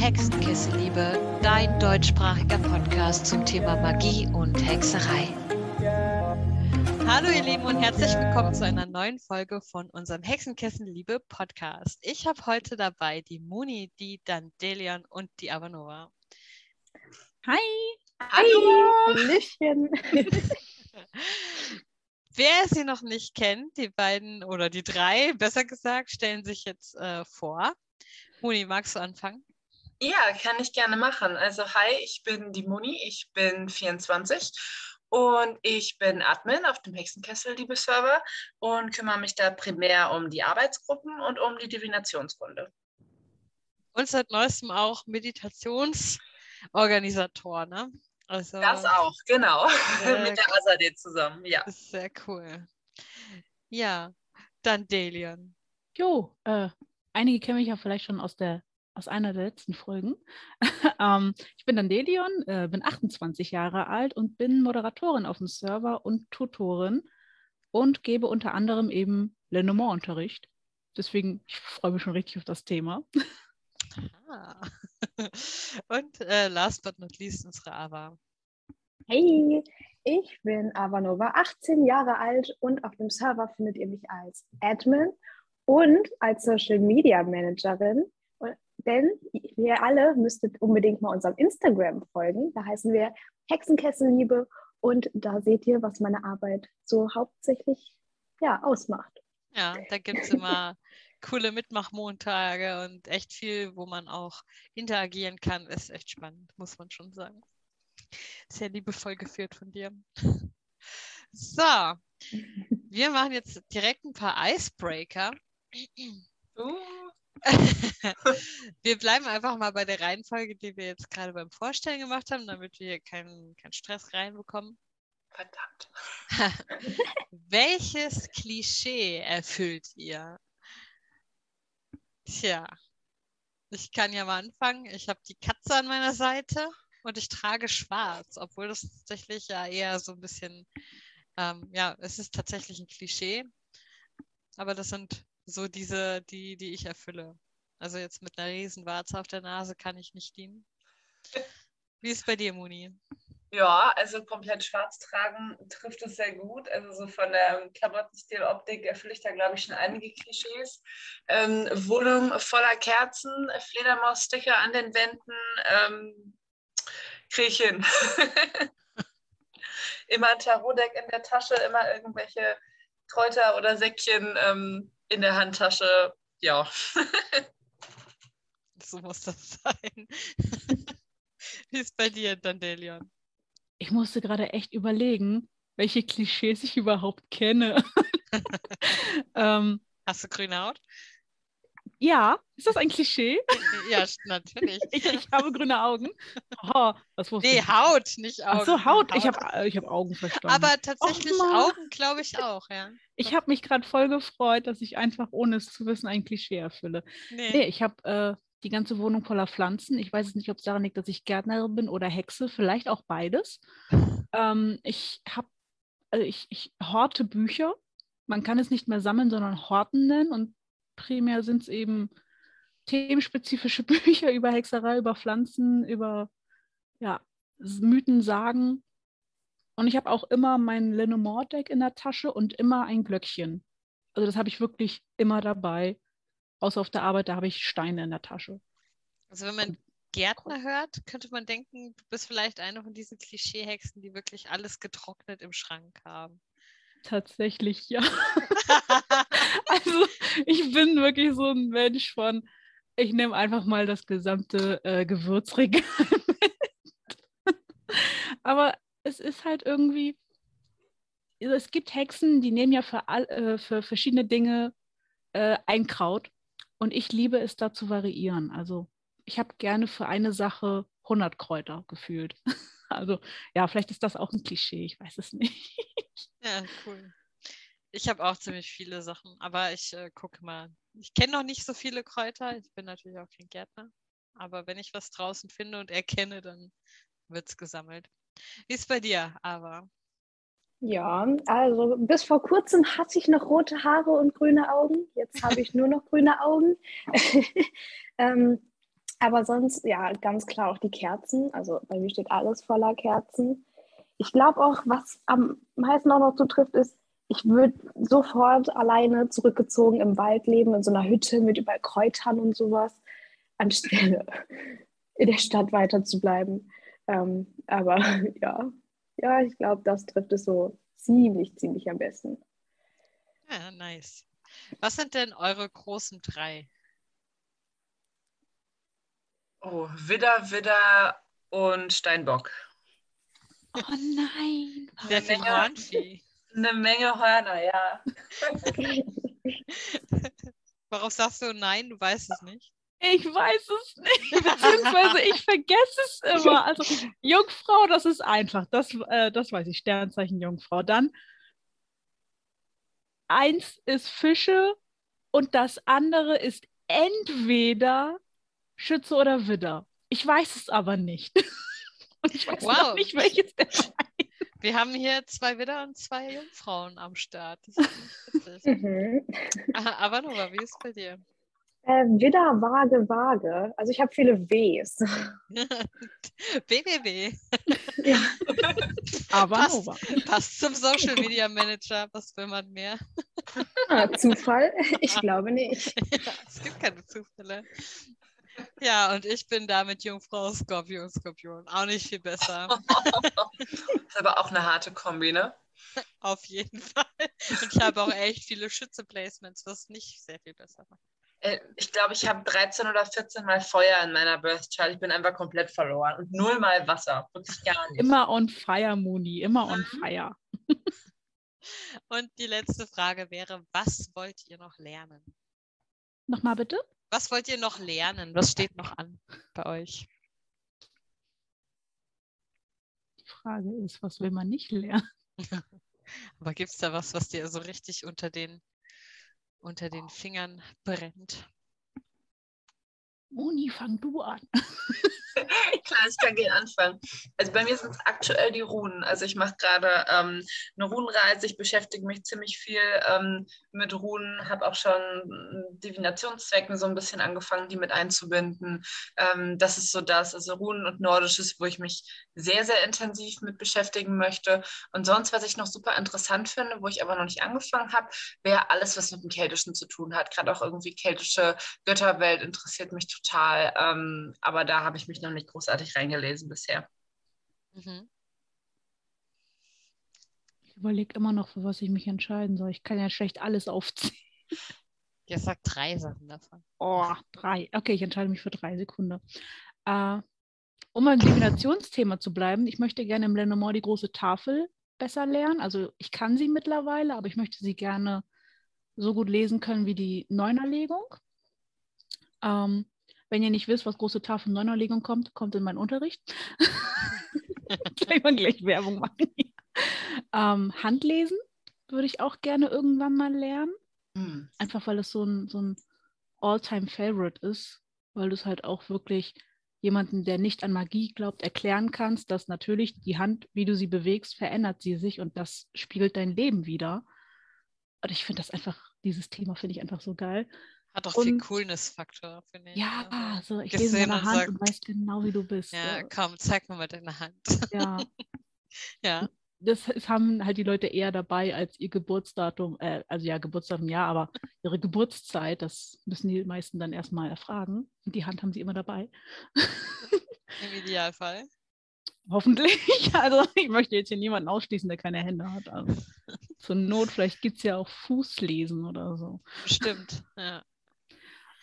Hexenkesselliebe, dein deutschsprachiger Podcast zum Thema Magie und Hexerei. Hallo ihr Lieben und herzlich willkommen zu einer neuen Folge von unserem Hexenkesselliebe Podcast. Ich habe heute dabei die Muni, die Dandelion und die Avanova. Hi! Hallo! Hallöchen! Wer sie noch nicht kennt, die beiden oder die drei, besser gesagt, stellen sich jetzt äh, vor. Moni, magst du anfangen? Ja, kann ich gerne machen. Also, hi, ich bin die Moni, ich bin 24 und ich bin Admin auf dem Hexenkessel, liebe Server, und kümmere mich da primär um die Arbeitsgruppen und um die Divinationsrunde. Und seit neuestem auch Meditationsorganisator, ne? Also, das auch, genau. Mit der Azadeh zusammen, ja. Sehr cool. Ja, dann Delian. Jo, äh, einige kennen mich ja vielleicht schon aus der aus einer der letzten Folgen. ähm, ich bin dann Delion, äh, bin 28 Jahre alt und bin Moderatorin auf dem Server und Tutorin und gebe unter anderem eben Lenormand-Unterricht. Deswegen, ich freue mich schon richtig auf das Thema. Ah. Und äh, last but not least unsere Ava. Hey, ich bin Avanova, 18 Jahre alt und auf dem Server findet ihr mich als Admin und als Social Media Managerin. Denn ihr alle müsstet unbedingt mal unserem Instagram folgen. Da heißen wir Hexenkesselliebe und da seht ihr, was meine Arbeit so hauptsächlich ja, ausmacht. Ja, da gibt es immer coole Mitmachmontage und echt viel, wo man auch interagieren kann. Ist echt spannend, muss man schon sagen. Sehr liebevoll geführt von dir. So, wir machen jetzt direkt ein paar Icebreaker. Uh. wir bleiben einfach mal bei der Reihenfolge, die wir jetzt gerade beim Vorstellen gemacht haben, damit wir hier keinen, keinen Stress reinbekommen. Verdammt. Welches Klischee erfüllt ihr? Tja, ich kann ja mal anfangen. Ich habe die Katze an meiner Seite und ich trage schwarz, obwohl das tatsächlich ja eher so ein bisschen, ähm, ja, es ist tatsächlich ein Klischee. Aber das sind so diese, die, die ich erfülle. Also jetzt mit einer Riesenwarze auf der Nase kann ich nicht dienen. Wie ist bei dir, Moni? Ja, also komplett schwarz tragen trifft es sehr gut. Also so von der Klamottenstil, Optik erfülle ich da, glaube ich, schon einige Klischees. Ähm, Wohnung voller Kerzen, Fledermaussticker an den Wänden, ähm, kriege ich hin. immer ein Tarotdeck in der Tasche, immer irgendwelche Kräuter oder Säckchen ähm, in der Handtasche. Ja. so muss das sein. Wie ist bei dir, Dandelion? Ich musste gerade echt überlegen, welche Klischees ich überhaupt kenne. ähm, Hast du grüne Haut? Ja, ist das ein Klischee? Ja, natürlich. ich, ich habe grüne Augen. Oh, was nee, ich? Haut, nicht Augen. Ach so, Haut. Haut. Ich habe ich hab Augen verstanden. Aber tatsächlich Augen, glaube ich auch, ja. Ich habe mich gerade voll gefreut, dass ich einfach, ohne es zu wissen, ein Klischee erfülle. Nee, nee ich habe äh, die ganze Wohnung voller Pflanzen. Ich weiß nicht, ob es daran liegt, dass ich Gärtnerin bin oder Hexe, vielleicht auch beides. Ähm, ich habe, also ich, ich horte Bücher. Man kann es nicht mehr sammeln, sondern horten nennen. Und primär sind es eben themenspezifische Bücher über Hexerei, über Pflanzen, über ja, Mythen, Sagen. Und ich habe auch immer mein Lenormand-Deck in der Tasche und immer ein Glöckchen. Also das habe ich wirklich immer dabei. Außer auf der Arbeit, da habe ich Steine in der Tasche. Also wenn man Gärtner hört, könnte man denken, du bist vielleicht eine von diesen Klischeehexen, die wirklich alles getrocknet im Schrank haben. Tatsächlich, ja. also ich bin wirklich so ein Mensch von, ich nehme einfach mal das gesamte äh, Gewürzregal mit. Aber es ist halt irgendwie, also es gibt Hexen, die nehmen ja für, all, äh, für verschiedene Dinge äh, ein Kraut und ich liebe es da zu variieren. Also ich habe gerne für eine Sache 100 Kräuter gefühlt. Also ja, vielleicht ist das auch ein Klischee, ich weiß es nicht. Ja, cool. Ich habe auch ziemlich viele Sachen, aber ich äh, gucke mal. Ich kenne noch nicht so viele Kräuter. Ich bin natürlich auch kein Gärtner. Aber wenn ich was draußen finde und erkenne, dann wird es gesammelt. Wie ist bei dir, Ava? Ja, also bis vor kurzem hatte ich noch rote Haare und grüne Augen. Jetzt habe ich nur noch grüne Augen. ähm, Aber sonst, ja, ganz klar auch die Kerzen. Also bei mir steht alles voller Kerzen. Ich glaube auch, was am meisten auch noch zutrifft, ist, ich würde sofort alleine zurückgezogen im Wald leben, in so einer Hütte mit überall Kräutern und sowas, anstelle in der Stadt weiter zu bleiben. Ähm, aber ja, ja, ich glaube, das trifft es so ziemlich, ziemlich am besten. Ja, nice. Was sind denn eure großen drei? Oh, Widder, Widder und Steinbock. Oh nein. Sehr viel Hornvieh. Eine Menge Hörner, ja. Warum sagst du nein? Du weißt es nicht. Ich weiß es nicht, beziehungsweise ich vergesse es immer. Also Jungfrau, das ist einfach, das, äh, das weiß ich, Sternzeichen Jungfrau. Dann eins ist Fische und das andere ist entweder Schütze oder Widder. Ich weiß es aber nicht. Und ich weiß wow. nicht, welches der beiden. Wir haben hier zwei Widder und zwei Jungfrauen am Start. Das ist witzig. Mhm. Aber Nora, wie ist es bei dir? Äh, Widder, Waage, Waage. Also ich habe viele Ws. WWW. ja. Aber passt, Nova. passt zum Social Media Manager. Was will man mehr? Ah, Zufall? Ich glaube nicht. Ja, es gibt keine Zufälle. Ja, und ich bin da mit Jungfrau Skorpion, Skorpion. Auch nicht viel besser. ist aber auch eine harte Kombi, ne? Auf jeden Fall. Und ich habe auch echt viele Schütze-Placements, was nicht sehr viel besser macht. Äh, ich glaube, ich habe 13 oder 14 Mal Feuer in meiner Birth Chart. Ich bin einfach komplett verloren. Und null Mal Wasser. Wirklich gar nicht. Immer on fire, Mooney. Immer on mhm. fire. Und die letzte Frage wäre: Was wollt ihr noch lernen? Nochmal bitte? Was wollt ihr noch lernen? Was steht noch an bei euch? Die Frage ist, was will man nicht lernen? Aber gibt es da was, was dir so richtig unter den unter den Fingern brennt. Moni, fang du an. Klar, ich kann gerne anfangen. Also bei mir sind es aktuell die Runen. Also ich mache gerade ähm, eine Runenreise. Ich beschäftige mich ziemlich viel ähm, mit Runen, habe auch schon Divinationszwecken so ein bisschen angefangen, die mit einzubinden. Ähm, das ist so das, also Runen und Nordisches, wo ich mich sehr, sehr intensiv mit beschäftigen möchte. Und sonst, was ich noch super interessant finde, wo ich aber noch nicht angefangen habe, wäre alles, was mit dem Keltischen zu tun hat. Gerade auch irgendwie keltische Götterwelt interessiert mich total. Ähm, aber da habe ich mich noch nicht großartig reingelesen bisher. Mhm. Ich überlege immer noch, für was ich mich entscheiden soll. Ich kann ja schlecht alles aufzählen. Ja, sag drei Sachen davon. Oh, drei. Okay, ich entscheide mich für drei Sekunden. Äh, um beim Divinationsthema zu bleiben, ich möchte gerne im Lenormand die große Tafel besser lernen. Also ich kann sie mittlerweile, aber ich möchte sie gerne so gut lesen können wie die Neunerlegung. Ähm, wenn ihr nicht wisst, was große Tafel Neunerlegung kommt, kommt in meinen Unterricht. Gleich mal gleich Werbung machen. ähm, Handlesen würde ich auch gerne irgendwann mal lernen. Mhm. Einfach weil es so ein, so ein All-Time-Favorite ist, weil du es halt auch wirklich jemanden, der nicht an Magie glaubt, erklären kannst, dass natürlich die Hand, wie du sie bewegst, verändert sie sich und das spiegelt dein Leben wieder. Und ich finde das einfach, dieses Thema finde ich einfach so geil. Hat auch und, viel Coolness-Faktor, finde ich. Ja, also, so, ich lese deine Hand sagt, und weiß genau, wie du bist. Ja, ja. komm, zeig mir mal deine Hand. Ja. ja. Das, das, haben halt die Leute eher dabei als ihr Geburtsdatum, äh, also ja, Geburtsdatum ja, aber ihre Geburtszeit, das müssen die meisten dann erstmal erfragen. Und die Hand haben sie immer dabei. Im Idealfall. Hoffentlich. Also ich möchte jetzt hier niemanden ausschließen, der keine Hände hat. Also, zur Not, vielleicht gibt es ja auch Fußlesen oder so. Stimmt, ja.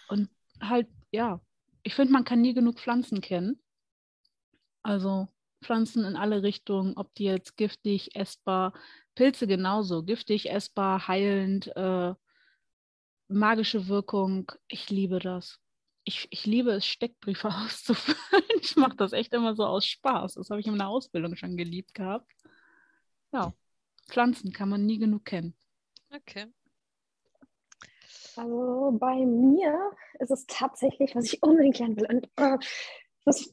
Und halt, ja, ich finde, man kann nie genug Pflanzen kennen. Also Pflanzen in alle Richtungen, ob die jetzt giftig, essbar, Pilze genauso, giftig, essbar, heilend, äh, magische Wirkung. Ich liebe das. Ich, ich liebe es, Steckbriefe auszufüllen. Ich mache das echt immer so aus Spaß. Das habe ich in der Ausbildung schon geliebt gehabt. Ja, Pflanzen kann man nie genug kennen. Okay. Also bei mir ist es tatsächlich, was ich unbedingt lernen will. Und äh,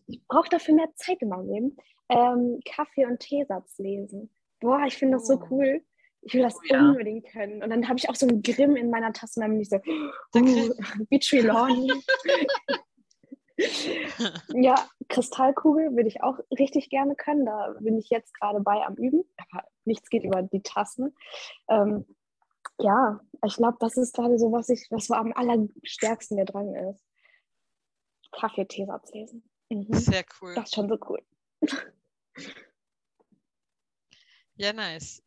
ich brauche dafür mehr Zeit in meinem Leben. Ähm, Kaffee- und Teesatz lesen. Boah, ich finde das so oh. cool. Ich will das oh, ja. unbedingt können. Und dann habe ich auch so einen Grimm in meiner Tasse und dann bin ich so, uh, Trelawney. ja, Kristallkugel würde ich auch richtig gerne können. Da bin ich jetzt gerade bei am Üben. Aber nichts geht über die Tassen. Ähm, ja, ich glaube, das ist gerade so, was ich, was am allerstärksten mir dran ist. Kaffee-Teesatz lesen. Mhm. Sehr cool. Das ist schon so cool. Ja, nice.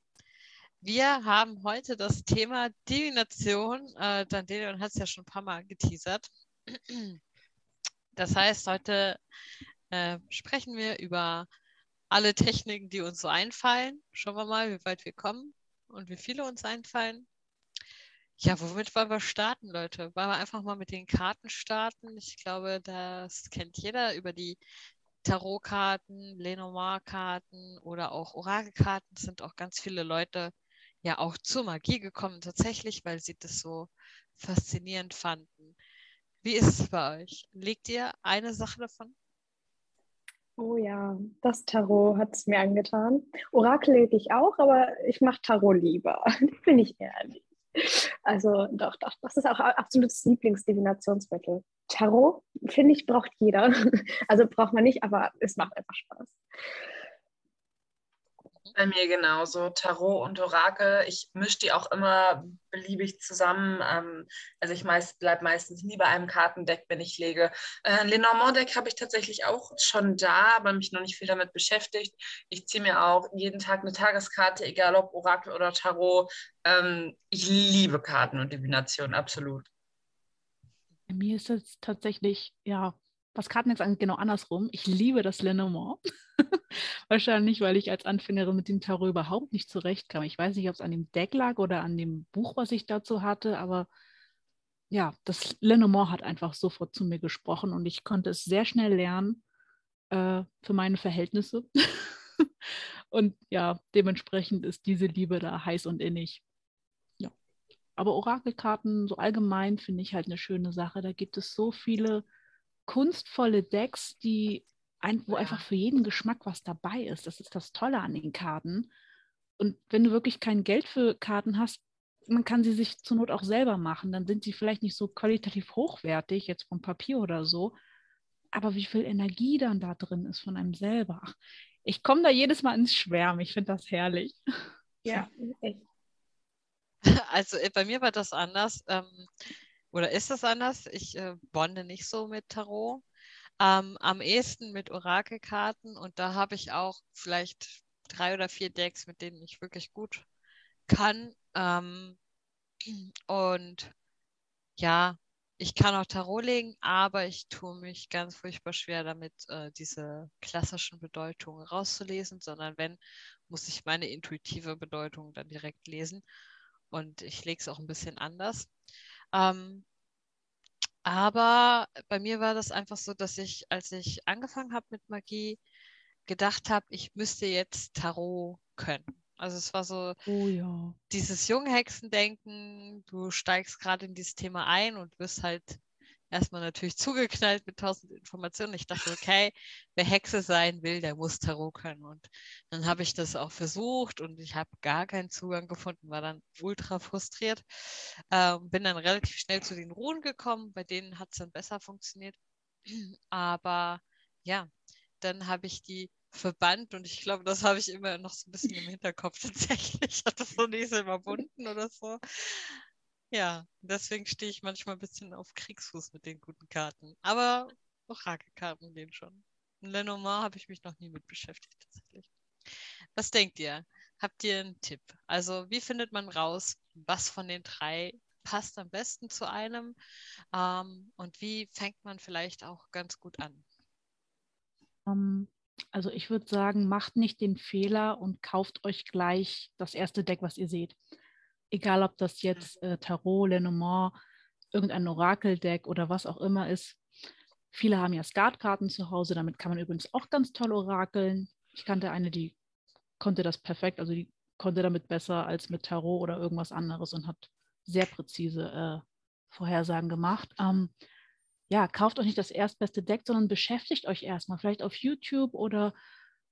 Wir haben heute das Thema Divination. Äh, Daniel hat es ja schon ein paar Mal geteasert. Das heißt, heute äh, sprechen wir über alle Techniken, die uns so einfallen. Schauen wir mal, wie weit wir kommen und wie viele uns einfallen. Ja, womit wollen wir starten, Leute? Wollen wir einfach mal mit den Karten starten? Ich glaube, das kennt jeder über die Tarotkarten, Lenormand-Karten oder auch Orakelkarten sind auch ganz viele Leute ja auch zur Magie gekommen, tatsächlich, weil sie das so faszinierend fanden. Wie ist es bei euch? Legt ihr eine Sache davon? Oh ja, das Tarot hat es mir angetan. Orakel lege ich auch, aber ich mache Tarot lieber, bin ich ehrlich. Also doch, doch, das ist auch absolutes Lieblingsdivinationsmittel. Tarot, finde ich, braucht jeder. Also braucht man nicht, aber es macht einfach Spaß. Bei mir genauso. Tarot und Orakel. Ich mische die auch immer beliebig zusammen. Ähm, also ich meist, bleibe meistens nie bei einem Kartendeck, wenn ich lege. Äh, Lenormand-Deck habe ich tatsächlich auch schon da, aber mich noch nicht viel damit beschäftigt. Ich ziehe mir auch jeden Tag eine Tageskarte, egal ob Orakel oder Tarot. Ähm, ich liebe Karten und Divination, absolut. Bei mir ist es tatsächlich, ja, was Karten jetzt angeht, genau andersrum. Ich liebe das Lenormand. Wahrscheinlich, weil ich als Anfängerin mit dem Tarot überhaupt nicht zurechtkam. Ich weiß nicht, ob es an dem Deck lag oder an dem Buch, was ich dazu hatte, aber ja, das Lenormand hat einfach sofort zu mir gesprochen und ich konnte es sehr schnell lernen äh, für meine Verhältnisse. und ja, dementsprechend ist diese Liebe da heiß und innig. Ja. Aber Orakelkarten so allgemein finde ich halt eine schöne Sache. Da gibt es so viele kunstvolle Decks, die ein, wo einfach für jeden Geschmack was dabei ist. Das ist das Tolle an den Karten. Und wenn du wirklich kein Geld für Karten hast, man kann sie sich zur Not auch selber machen. Dann sind sie vielleicht nicht so qualitativ hochwertig, jetzt vom Papier oder so. Aber wie viel Energie dann da drin ist von einem selber. Ich komme da jedes Mal ins Schwärmen. Ich finde das herrlich. Ja, echt. Also äh, bei mir war das anders. Ähm, oder ist es anders? Ich äh, bonde nicht so mit Tarot. Ähm, am ehesten mit Orakelkarten und da habe ich auch vielleicht drei oder vier Decks, mit denen ich wirklich gut kann. Ähm, und ja, ich kann auch Tarot legen, aber ich tue mich ganz furchtbar schwer damit, äh, diese klassischen Bedeutungen rauszulesen, sondern wenn, muss ich meine intuitive Bedeutung dann direkt lesen. Und ich lege es auch ein bisschen anders. Ähm, aber bei mir war das einfach so, dass ich, als ich angefangen habe mit Magie, gedacht habe, ich müsste jetzt Tarot können. Also es war so oh, ja. dieses Junghexendenken, du steigst gerade in dieses Thema ein und wirst halt erstmal natürlich zugeknallt mit tausend Informationen. Ich dachte, okay, wer Hexe sein will, der muss Tarot können. Und dann habe ich das auch versucht und ich habe gar keinen Zugang gefunden, war dann ultra frustriert. Ähm, bin dann relativ schnell zu den Ruhen gekommen, bei denen hat es dann besser funktioniert. Aber ja, dann habe ich die verbannt und ich glaube, das habe ich immer noch so ein bisschen im Hinterkopf tatsächlich. Ich hatte das so nicht so überwunden oder so. Ja, deswegen stehe ich manchmal ein bisschen auf Kriegsfuß mit den guten Karten. Aber Orakelkarten gehen schon. Lenormand habe ich mich noch nie mit beschäftigt, tatsächlich. Was denkt ihr? Habt ihr einen Tipp? Also, wie findet man raus, was von den drei passt am besten zu einem? Ähm, und wie fängt man vielleicht auch ganz gut an? Um, ähm, also, ich würde sagen, macht nicht den Fehler und kauft euch gleich das erste Deck, was ihr seht egal ob das jetzt äh, Tarot, Lenormand, irgendein Orakeldeck oder was auch immer ist. Viele haben ja Skatkarten zu Hause, damit kann man übrigens auch ganz toll orakeln. Ich kannte eine, die konnte das perfekt, also die konnte damit besser als mit Tarot oder irgendwas anderes und hat sehr präzise äh, Vorhersagen gemacht. Ähm, ja, kauft euch nicht das erstbeste Deck, sondern beschäftigt euch erstmal, vielleicht auf YouTube oder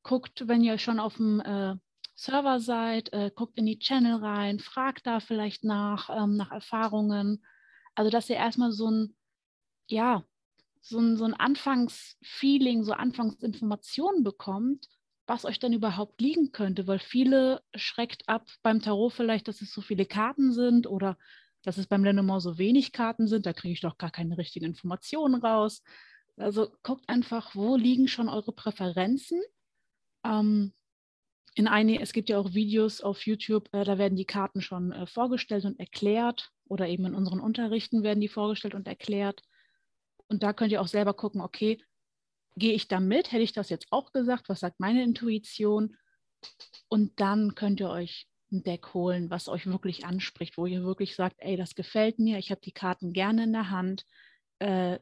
guckt, wenn ihr schon auf dem äh, Server seid, äh, guckt in die Channel rein, fragt da vielleicht nach, ähm, nach Erfahrungen. Also, dass ihr erstmal so ein, ja, so ein, so ein Anfangsfeeling, so Anfangsinformationen bekommt, was euch dann überhaupt liegen könnte, weil viele schreckt ab beim Tarot vielleicht, dass es so viele Karten sind oder dass es beim Lenormand so wenig Karten sind, da kriege ich doch gar keine richtigen Informationen raus. Also guckt einfach, wo liegen schon eure Präferenzen. Ähm, in eine, es gibt ja auch Videos auf YouTube, äh, da werden die Karten schon äh, vorgestellt und erklärt oder eben in unseren Unterrichten werden die vorgestellt und erklärt. Und da könnt ihr auch selber gucken, okay, gehe ich da mit? Hätte ich das jetzt auch gesagt? Was sagt meine Intuition? Und dann könnt ihr euch ein Deck holen, was euch wirklich anspricht, wo ihr wirklich sagt, ey, das gefällt mir, ich habe die Karten gerne in der Hand. Äh,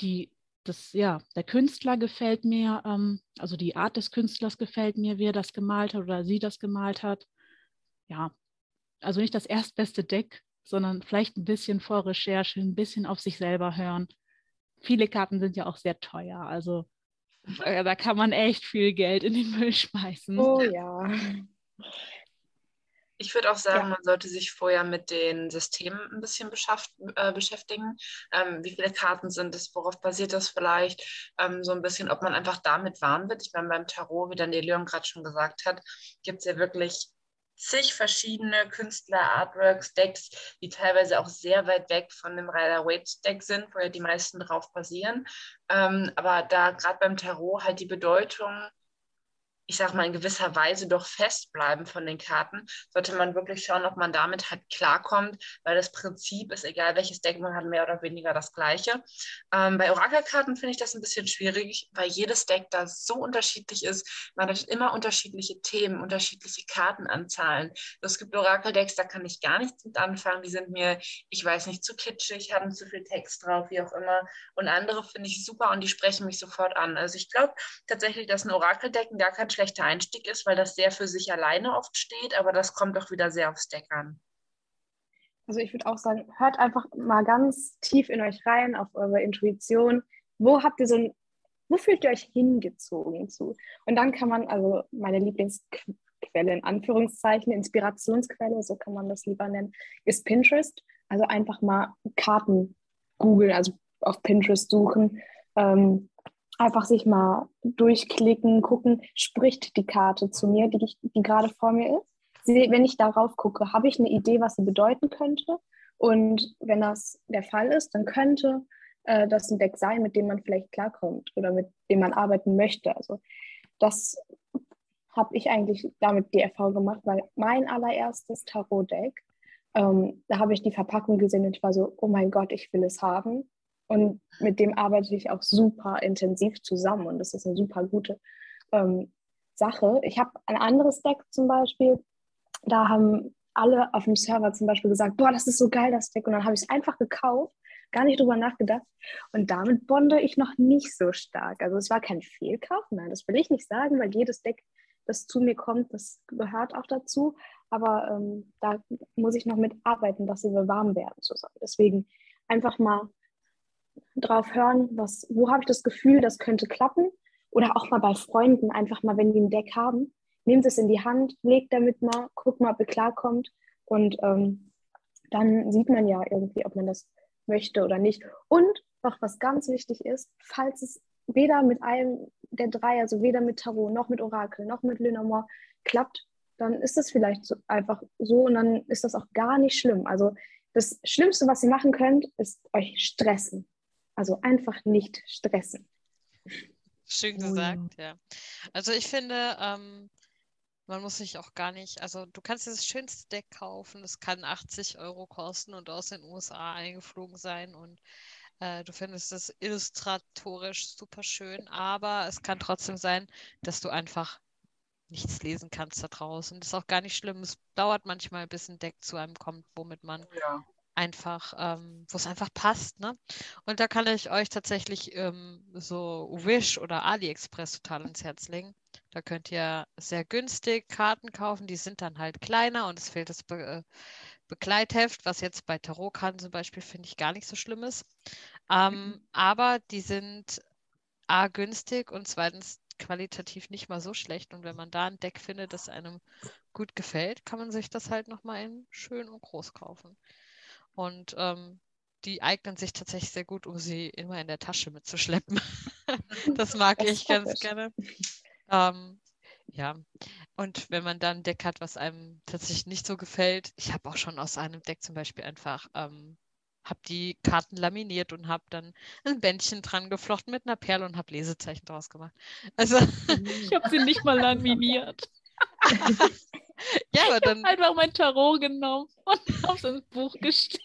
die, das, ja, der Künstler gefällt mir, ähm, also die Art des Künstlers gefällt mir, wie er das gemalt hat oder sie das gemalt hat. Ja, also nicht das erstbeste Deck, sondern vielleicht ein bisschen Vorrecherche, ein bisschen auf sich selber hören viele Karten sind ja auch sehr teuer. Also da kann man echt viel Geld in den Müll schmeißen. Oh ja. Ich würde auch sagen, ja. man sollte sich vorher mit den Systemen ein bisschen äh, beschäftigen. Ähm, wie viele Karten sind es? Worauf basiert das vielleicht? Ähm, so ein bisschen, ob man einfach damit warm wird. Ich meine, beim Tarot, wie dann die Leon gerade schon gesagt hat, gibt es ja wirklich zig verschiedene Künstler, Artworks, Decks, die teilweise auch sehr weit weg von dem Rider-Waite-Deck sind, wo ja die meisten drauf basieren. Ähm, aber da gerade beim Tarot halt die Bedeutung ich sag mal, in gewisser Weise doch festbleiben von den Karten, sollte man wirklich schauen, ob man damit halt klarkommt, weil das Prinzip ist, egal welches Deck man hat, mehr oder weniger das gleiche. Ähm, bei Orakelkarten finde ich das ein bisschen schwierig, weil jedes Deck da so unterschiedlich ist. Man hat immer unterschiedliche Themen, unterschiedliche Kartenanzahlen. Es gibt Orakeldecks, da kann ich gar nichts mit anfangen. Die sind mir, ich weiß nicht, zu kitschig, haben zu viel Text drauf, wie auch immer. Und andere finde ich super und die sprechen mich sofort an. Also ich glaube tatsächlich, dass ein Orakeldeck gar kein schlechter Einstieg ist, weil das sehr für sich alleine oft steht, aber das kommt auch wieder sehr aufs Deck an. Also ich würde auch sagen, hört einfach mal ganz tief in euch rein, auf eure Intuition. Wo habt ihr so ein, wo fühlt ihr euch hingezogen zu? Und dann kann man, also meine Lieblingsquelle in Anführungszeichen, Inspirationsquelle, so kann man das lieber nennen, ist Pinterest. Also einfach mal Karten googeln, also auf Pinterest suchen. Ähm, einfach sich mal durchklicken, gucken, spricht die Karte zu mir, die, die gerade vor mir ist. Wenn ich darauf gucke, habe ich eine Idee, was sie bedeuten könnte. Und wenn das der Fall ist, dann könnte äh, das ein Deck sein, mit dem man vielleicht klarkommt oder mit dem man arbeiten möchte. Also das habe ich eigentlich damit die Erfahrung gemacht, weil mein allererstes Tarot-Deck, ähm, da habe ich die Verpackung gesehen und ich war so, oh mein Gott, ich will es haben. Und mit dem arbeite ich auch super intensiv zusammen und das ist eine super gute ähm, Sache. Ich habe ein anderes Deck zum Beispiel, da haben alle auf dem Server zum Beispiel gesagt, boah, das ist so geil, das Deck. Und dann habe ich es einfach gekauft, gar nicht drüber nachgedacht. Und damit bonde ich noch nicht so stark. Also es war kein Fehlkauf, nein, das will ich nicht sagen, weil jedes Deck, das zu mir kommt, das gehört auch dazu. Aber ähm, da muss ich noch mit arbeiten, dass sie warm werden zusammen. Deswegen einfach mal drauf hören, was, wo habe ich das Gefühl, das könnte klappen. Oder auch mal bei Freunden, einfach mal, wenn die ein Deck haben, nehmt es in die Hand, legt damit mal, guckt mal, ob ihr klarkommt. Und ähm, dann sieht man ja irgendwie, ob man das möchte oder nicht. Und noch was ganz wichtig ist, falls es weder mit einem der drei, also weder mit Tarot, noch mit Orakel, noch mit Lenormand klappt, dann ist das vielleicht so, einfach so und dann ist das auch gar nicht schlimm. Also das Schlimmste, was ihr machen könnt, ist euch stressen. Also einfach nicht stressen. Schön gesagt, ja. Also ich finde, ähm, man muss sich auch gar nicht, also du kannst dir das schönste Deck kaufen, das kann 80 Euro kosten und aus den USA eingeflogen sein und äh, du findest es illustratorisch super schön, aber es kann trotzdem sein, dass du einfach nichts lesen kannst da draußen. Das ist auch gar nicht schlimm. Es dauert manchmal, bis ein Deck zu einem kommt, womit man ja einfach, ähm, wo es einfach passt. Ne? Und da kann ich euch tatsächlich ähm, so Wish oder AliExpress total ins Herz legen. Da könnt ihr sehr günstig Karten kaufen, die sind dann halt kleiner und es fehlt das Be äh, Begleitheft, was jetzt bei Tarotkarten zum Beispiel finde ich gar nicht so schlimm ist. Ähm, mhm. Aber die sind A günstig und zweitens qualitativ nicht mal so schlecht. Und wenn man da ein Deck findet, das einem gut gefällt, kann man sich das halt nochmal in schön und groß kaufen. Und ähm, die eignen sich tatsächlich sehr gut, um sie immer in der Tasche mitzuschleppen. das mag das ich ganz ich. gerne. Ähm, ja, und wenn man dann ein Deck hat, was einem tatsächlich nicht so gefällt, ich habe auch schon aus einem Deck zum Beispiel einfach, ähm, habe die Karten laminiert und habe dann ein Bändchen dran geflochten mit einer Perle und habe Lesezeichen draus gemacht. Also ich habe sie nicht mal laminiert. ja, aber dann einfach mein Tarot genommen und aufs ins Buch gestellt.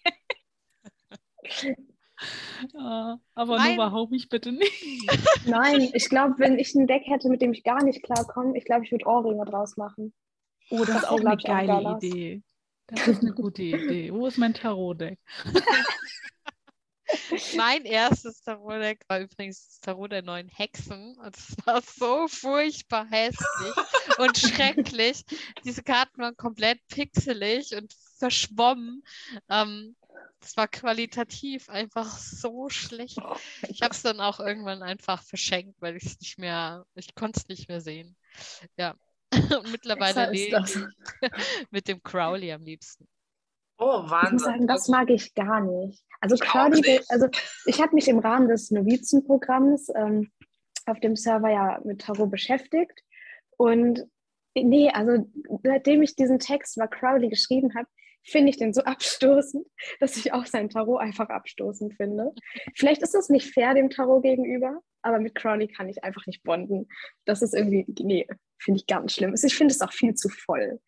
Ja, aber Nein. Nova, hau mich bitte nicht. Nein, ich glaube, wenn ich ein Deck hätte, mit dem ich gar nicht klarkomme, ich glaube, ich würde Ohrringe draus machen. Oh, das, das ist auch eine geile Idee. Das ist eine gute Idee. Wo ist mein Tarot-Deck? Mein erstes Tarot-Deck war übrigens das Tarot der neuen Hexen. Und es war so furchtbar hässlich und schrecklich. Diese Karten waren komplett pixelig und verschwommen. Ähm, das war qualitativ einfach so schlecht. Oh ich habe es dann auch irgendwann einfach verschenkt, weil ich es nicht mehr, ich konnte es nicht mehr sehen. Ja. Und mittlerweile lebe ich mit dem Crowley am liebsten. Oh, Wahnsinn. Ich muss sagen, das mag ich gar nicht. Also Crowley, also ich habe mich im Rahmen des Novizenprogramms ähm, auf dem Server ja mit Tarot beschäftigt. Und nee, also seitdem ich diesen Text über Crowley geschrieben habe, finde ich den so abstoßend, dass ich auch sein Tarot einfach abstoßend finde. Vielleicht ist das nicht fair dem Tarot gegenüber, aber mit Crowley kann ich einfach nicht bonden. Das ist irgendwie, nee, finde ich ganz schlimm. Ich finde es auch viel zu voll.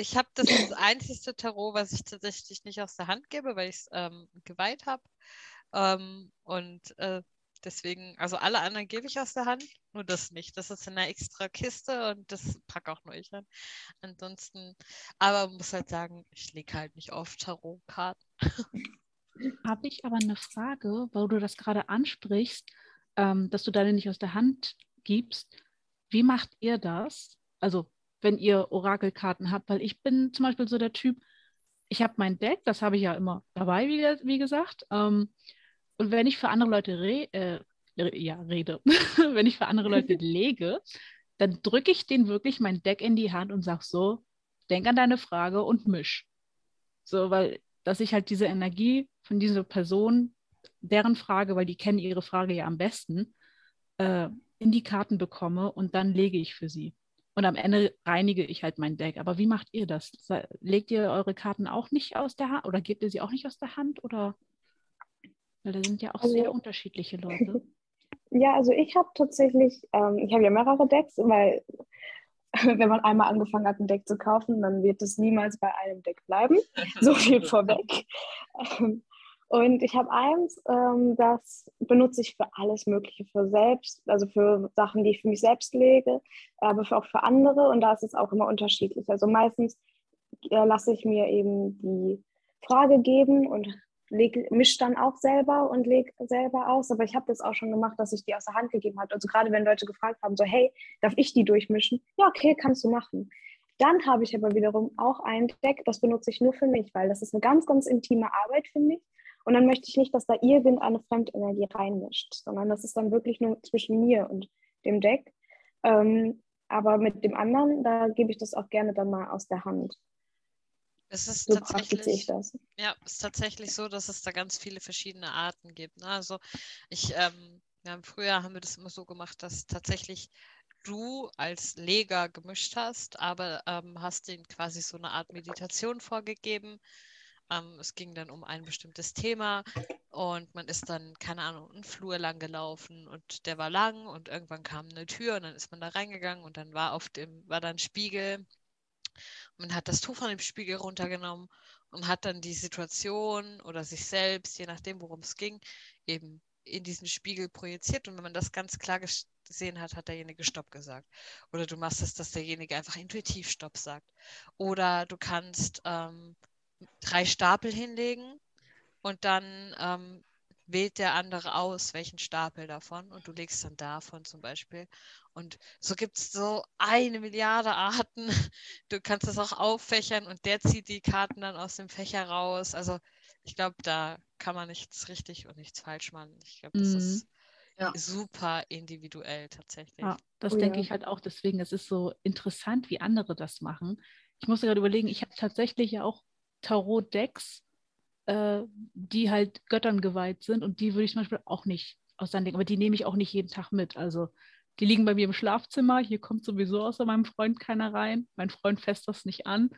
Ich habe das, das einzigste Tarot, was ich tatsächlich nicht aus der Hand gebe, weil ich es ähm, geweiht habe. Ähm, und äh, Deswegen, also alle anderen gebe ich aus der Hand, nur das nicht. Das ist in einer extra Kiste und das packe auch nur ich an. Ansonsten, aber man muss halt sagen, ich lege halt nicht auf Tarotkarten. Habe ich aber eine Frage, weil du das gerade ansprichst, ähm, dass du deine nicht aus der Hand gibst. Wie macht ihr das? Also, wenn ihr Orakelkarten habt, weil ich bin zum Beispiel so der Typ, ich habe mein Deck, das habe ich ja immer dabei, wie, wie gesagt. Ähm, und wenn ich für andere Leute re äh, ja, rede, wenn ich für andere Leute lege, dann drücke ich denen wirklich mein Deck in die Hand und sage so, denk an deine Frage und misch. So, weil, dass ich halt diese Energie von dieser Person, deren Frage, weil die kennen ihre Frage ja am besten, äh, in die Karten bekomme und dann lege ich für sie. Und am Ende reinige ich halt mein Deck. Aber wie macht ihr das? Legt ihr eure Karten auch nicht aus der Hand oder gebt ihr sie auch nicht aus der Hand? Oder? Weil da sind ja auch also, sehr unterschiedliche Leute. Ja, also ich habe tatsächlich, ähm, ich habe ja mehrere Decks, weil wenn man einmal angefangen hat, ein Deck zu kaufen, dann wird es niemals bei einem Deck bleiben. So viel vorweg. Ähm, und ich habe eins, ähm, das benutze ich für alles Mögliche, für selbst, also für Sachen, die ich für mich selbst lege, aber auch für andere. Und da ist es auch immer unterschiedlich. Also meistens äh, lasse ich mir eben die Frage geben und mische dann auch selber und lege selber aus. Aber ich habe das auch schon gemacht, dass ich die aus der Hand gegeben habe. Also gerade wenn Leute gefragt haben, so hey, darf ich die durchmischen? Ja, okay, kannst du machen. Dann habe ich aber wiederum auch ein Deck, das benutze ich nur für mich, weil das ist eine ganz, ganz intime Arbeit für mich. Und dann möchte ich nicht, dass da irgendeine Fremdenergie reinmischt, sondern das ist dann wirklich nur zwischen mir und dem Deck. Ähm, aber mit dem anderen, da gebe ich das auch gerne dann mal aus der Hand. Es ist so tatsächlich, das. Ja, es ist tatsächlich so, dass es da ganz viele verschiedene Arten gibt. Ne? Also ich, ähm, ja, früher haben wir das immer so gemacht, dass tatsächlich du als Leger gemischt hast, aber ähm, hast ihnen quasi so eine Art Meditation vorgegeben. Ähm, es ging dann um ein bestimmtes Thema und man ist dann, keine Ahnung, einen Flur lang gelaufen und der war lang und irgendwann kam eine Tür und dann ist man da reingegangen und dann war auf dem, war dann Spiegel man hat das Tuch von dem Spiegel runtergenommen und hat dann die Situation oder sich selbst, je nachdem, worum es ging, eben in diesen Spiegel projiziert. Und wenn man das ganz klar gesehen hat, hat derjenige Stopp gesagt. Oder du machst es, dass derjenige einfach intuitiv Stopp sagt. Oder du kannst ähm, drei Stapel hinlegen und dann ähm, wählt der andere aus, welchen Stapel davon und du legst dann davon zum Beispiel. Und so gibt es so eine Milliarde Arten. Du kannst das auch auffächern und der zieht die Karten dann aus dem Fächer raus. Also ich glaube, da kann man nichts richtig und nichts falsch machen. Ich glaube, das mhm. ist ja. super individuell tatsächlich. Ja, das oh, denke ja. ich halt auch. Deswegen, es ist so interessant, wie andere das machen. Ich musste gerade überlegen, ich habe tatsächlich ja auch Tarot-Decks äh, die halt Göttern geweiht sind und die würde ich zum Beispiel auch nicht auseinanderlegen, aber die nehme ich auch nicht jeden Tag mit. Also die liegen bei mir im Schlafzimmer, hier kommt sowieso außer meinem Freund keiner rein, mein Freund fässt das nicht an.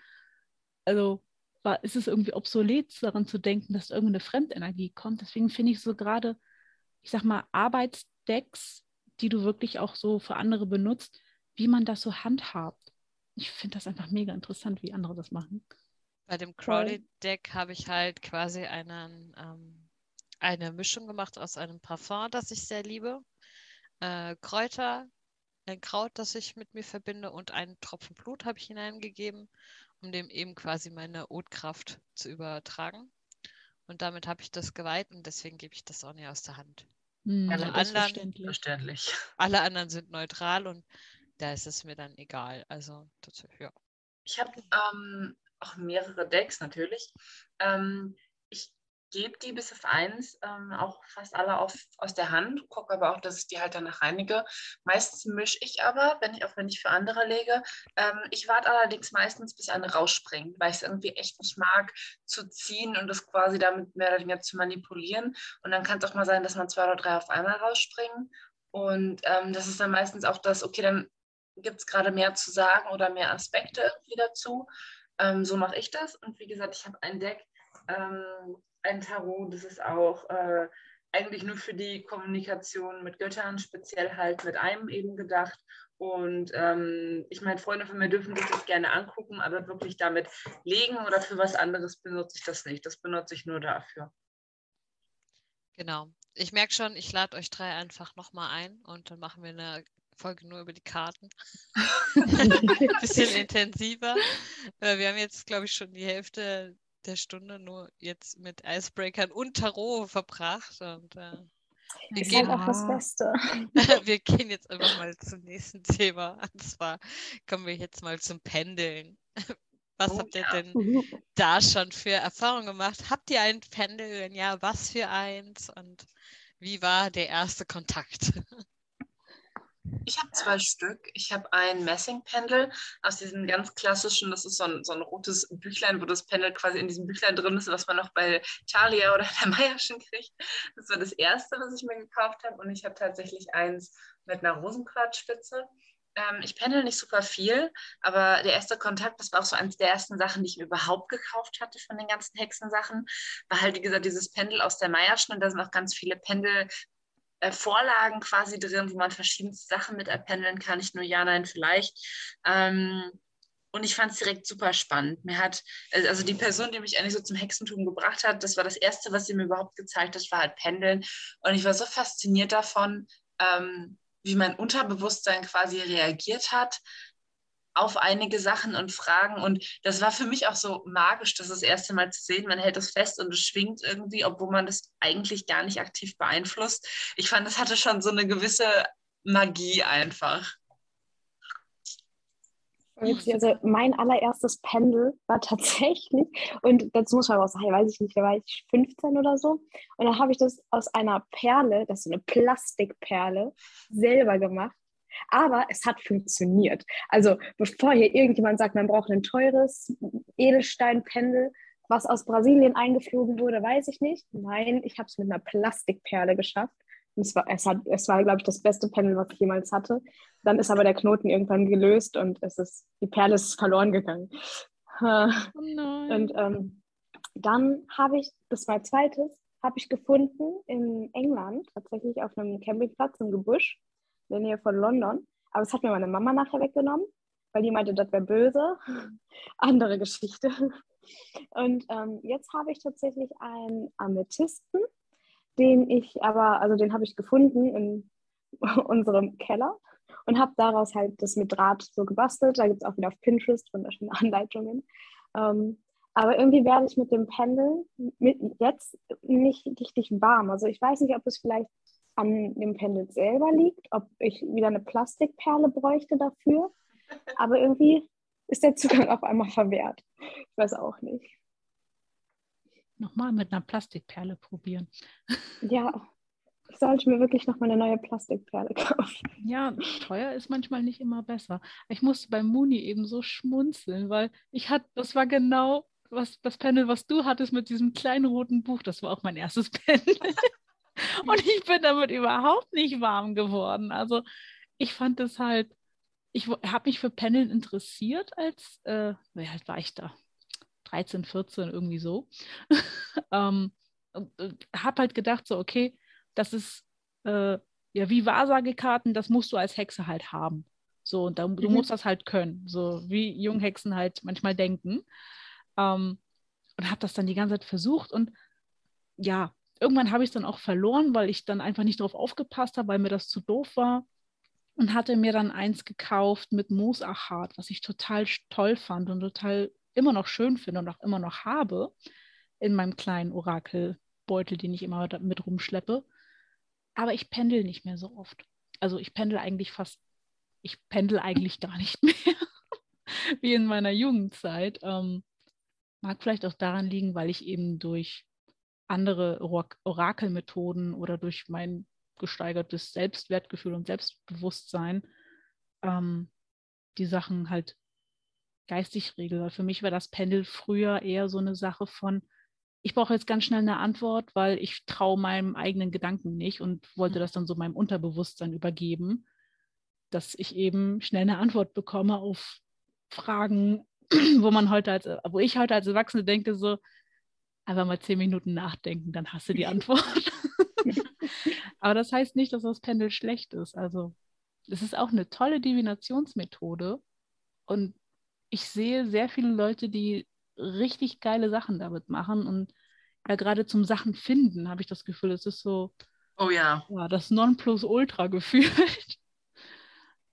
Also war, ist es irgendwie obsolet, daran zu denken, dass irgendeine Fremdenergie kommt. Deswegen finde ich so gerade, ich sag mal, Arbeitsdecks, die du wirklich auch so für andere benutzt, wie man das so handhabt. Ich finde das einfach mega interessant, wie andere das machen. Bei dem Crowley-Deck habe ich halt quasi einen, ähm, eine Mischung gemacht aus einem Parfum, das ich sehr liebe, äh, Kräuter, ein Kraut, das ich mit mir verbinde und einen Tropfen Blut habe ich hineingegeben um dem eben quasi meine Otkraft zu übertragen. Und damit habe ich das geweiht und deswegen gebe ich das auch nicht aus der Hand. Hm, alle, anderen, verständlich. alle anderen sind neutral und da ist es mir dann egal. Also, das, ja. Ich habe ähm, auch mehrere Decks natürlich. Ähm, ich gebe die bis auf eins ähm, auch fast alle auf, aus der Hand, gucke aber auch, dass ich die halt danach reinige. Meistens mische ich aber, wenn ich auch wenn ich für andere lege. Ähm, ich warte allerdings meistens, bis eine rausspringt, weil ich es irgendwie echt nicht mag, zu ziehen und das quasi damit mehr oder weniger zu manipulieren. Und dann kann es auch mal sein, dass man zwei oder drei auf einmal rausspringen. Und ähm, das ist dann meistens auch das, okay, dann gibt es gerade mehr zu sagen oder mehr Aspekte irgendwie dazu. Ähm, so mache ich das. Und wie gesagt, ich habe ein Deck, ähm, ein Tarot, das ist auch äh, eigentlich nur für die Kommunikation mit Göttern, speziell halt mit einem eben gedacht. Und ähm, ich meine, Freunde von mir dürfen sich das gerne angucken, aber wirklich damit legen oder für was anderes benutze ich das nicht. Das benutze ich nur dafür. Genau. Ich merke schon, ich lade euch drei einfach nochmal ein und dann machen wir eine Folge nur über die Karten. Ein bisschen intensiver. Wir haben jetzt, glaube ich, schon die Hälfte der Stunde nur jetzt mit Icebreakern und Tarot verbracht. Und, äh, wir, gehen, auch das Beste. wir gehen jetzt einfach mal zum nächsten Thema. Und zwar kommen wir jetzt mal zum Pendeln. Was oh, habt ihr ja. denn da schon für Erfahrungen gemacht? Habt ihr ein Pendel? Wenn ja, was für eins? Und wie war der erste Kontakt? Ich habe zwei Stück. Ich habe ein Messingpendel aus diesem ganz klassischen, das ist so ein, so ein rotes Büchlein, wo das Pendel quasi in diesem Büchlein drin ist, was man noch bei Charlia oder der Meierschen kriegt. Das war das erste, was ich mir gekauft habe. Und ich habe tatsächlich eins mit einer Rosenquartspitze. Ähm, ich pendel nicht super viel, aber der erste Kontakt, das war auch so eines der ersten Sachen, die ich mir überhaupt gekauft hatte von den ganzen Hexensachen, war halt, wie gesagt, dieses Pendel aus der Meierschen und da sind auch ganz viele Pendel Vorlagen quasi drin, wo man verschiedenste Sachen mit erpendeln kann, nicht nur ja, nein, vielleicht. Ähm, und ich fand es direkt super spannend. Mir hat, äh, also die Person, die mich eigentlich so zum Hexentum gebracht hat, das war das Erste, was sie mir überhaupt gezeigt hat, war halt Pendeln. Und ich war so fasziniert davon, ähm, wie mein Unterbewusstsein quasi reagiert hat auf einige Sachen und Fragen. Und das war für mich auch so magisch, das das erste Mal zu sehen. Man hält es fest und es schwingt irgendwie, obwohl man das eigentlich gar nicht aktiv beeinflusst. Ich fand, das hatte schon so eine gewisse Magie einfach. Also mein allererstes Pendel war tatsächlich, und dazu muss man auch sagen, weiß ich nicht, da war ich 15 oder so. Und dann habe ich das aus einer Perle, das ist so eine Plastikperle, selber gemacht. Aber es hat funktioniert. Also bevor hier irgendjemand sagt, man braucht ein teures Edelsteinpendel, was aus Brasilien eingeflogen wurde, weiß ich nicht. Nein, ich habe es mit einer Plastikperle geschafft. Und es war, es, hat, es war, glaube ich, das beste Pendel, was ich jemals hatte. Dann ist aber der Knoten irgendwann gelöst und es ist, die Perle ist verloren gegangen. Oh und ähm, dann habe ich, das war zweites, habe ich gefunden in England, tatsächlich auf einem Campingplatz im Gebüsch in der Nähe von London. Aber es hat mir meine Mama nachher weggenommen, weil die meinte, das wäre böse. Andere Geschichte. Und ähm, jetzt habe ich tatsächlich einen Amethysten, den ich aber, also den habe ich gefunden in unserem Keller und habe daraus halt das mit Draht so gebastelt. Da gibt es auch wieder auf Pinterest wunderschöne Anleitungen. Ähm, aber irgendwie werde ich mit dem Pendel mit jetzt nicht richtig warm. Also ich weiß nicht, ob es vielleicht an dem Pendel selber liegt, ob ich wieder eine Plastikperle bräuchte dafür. Aber irgendwie ist der Zugang auf einmal verwehrt. Ich weiß auch nicht. Nochmal mit einer Plastikperle probieren. Ja, ich sollte mir wirklich nochmal eine neue Plastikperle kaufen. Ja, teuer ist manchmal nicht immer besser. Ich musste beim Muni eben so schmunzeln, weil ich hatte, das war genau was, das Panel, was du hattest mit diesem kleinen roten Buch, das war auch mein erstes Panel. und ich bin damit überhaupt nicht warm geworden. Also ich fand es halt, ich habe mich für Panel interessiert als, äh, wie alt war ich da? 13, 14, irgendwie so. ähm, äh, habe halt gedacht, so, okay, das ist äh, ja wie Wahrsagekarten, das musst du als Hexe halt haben. So, und da, du mhm. musst das halt können, so wie Junghexen halt manchmal denken. Ähm, und habe das dann die ganze Zeit versucht und ja, irgendwann habe ich es dann auch verloren, weil ich dann einfach nicht darauf aufgepasst habe, weil mir das zu doof war und hatte mir dann eins gekauft mit Moosachat, was ich total toll fand und total immer noch schön finde und auch immer noch habe in meinem kleinen Orakelbeutel, den ich immer mit rumschleppe. Aber ich pendel nicht mehr so oft. Also ich pendel eigentlich fast, ich pendel eigentlich gar nicht mehr, wie in meiner Jugendzeit. Ähm, mag vielleicht auch daran liegen, weil ich eben durch andere Orakelmethoden oder durch mein gesteigertes Selbstwertgefühl und Selbstbewusstsein ähm, die Sachen halt geistig regel. Für mich war das Pendel früher eher so eine Sache von, ich brauche jetzt ganz schnell eine Antwort, weil ich traue meinem eigenen Gedanken nicht und wollte das dann so meinem Unterbewusstsein übergeben, dass ich eben schnell eine Antwort bekomme auf Fragen, wo man heute als, wo ich heute als Erwachsene denke, so, einfach mal zehn Minuten nachdenken, dann hast du die Antwort. Aber das heißt nicht, dass das Pendel schlecht ist. Also es ist auch eine tolle Divinationsmethode und ich sehe sehr viele Leute, die richtig geile Sachen damit machen und ja, gerade zum Sachen finden, habe ich das Gefühl, es ist so, oh ja, ja das Nonplusultra gefühlt.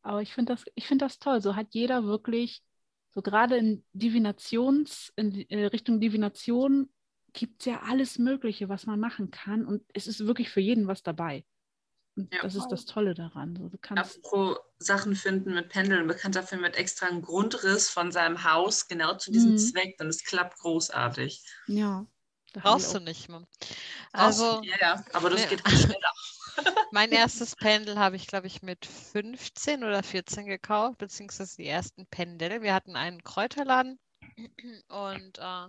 Aber ich finde das, find das toll. So hat jeder wirklich, so gerade in Divinations, in äh, Richtung Divination gibt es ja alles Mögliche, was man machen kann. Und es ist wirklich für jeden was dabei. Und ja, das ist das Tolle daran. So, du kannst Apropos Sachen finden mit Pendeln. Ein Bekannter findet extra einen Grundriss von seinem Haus genau zu diesem mhm. Zweck und es klappt großartig. Ja. Brauchst du nicht mehr. Also, ja, ja, aber das ja. geht halt schneller. mein erstes Pendel habe ich, glaube ich, mit 15 oder 14 gekauft, beziehungsweise die ersten Pendel. Wir hatten einen Kräuterladen und äh,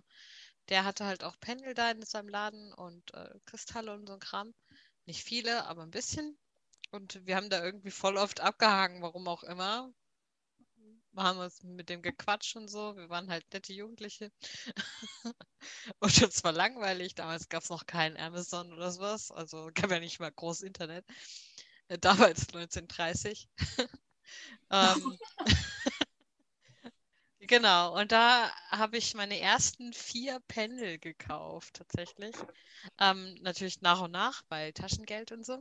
der hatte halt auch Pendel da in seinem Laden und äh, Kristalle und so ein Kram. Nicht viele, aber ein bisschen. Und wir haben da irgendwie voll oft abgehangen, warum auch immer. Wir haben uns mit dem gequatscht und so. Wir waren halt nette Jugendliche. und uns war langweilig. Damals gab es noch kein Amazon oder sowas. Also gab ja nicht mal groß Internet. Äh, damals 1930. ähm, Genau, und da habe ich meine ersten vier Pendel gekauft, tatsächlich. Ähm, natürlich nach und nach, weil Taschengeld und so.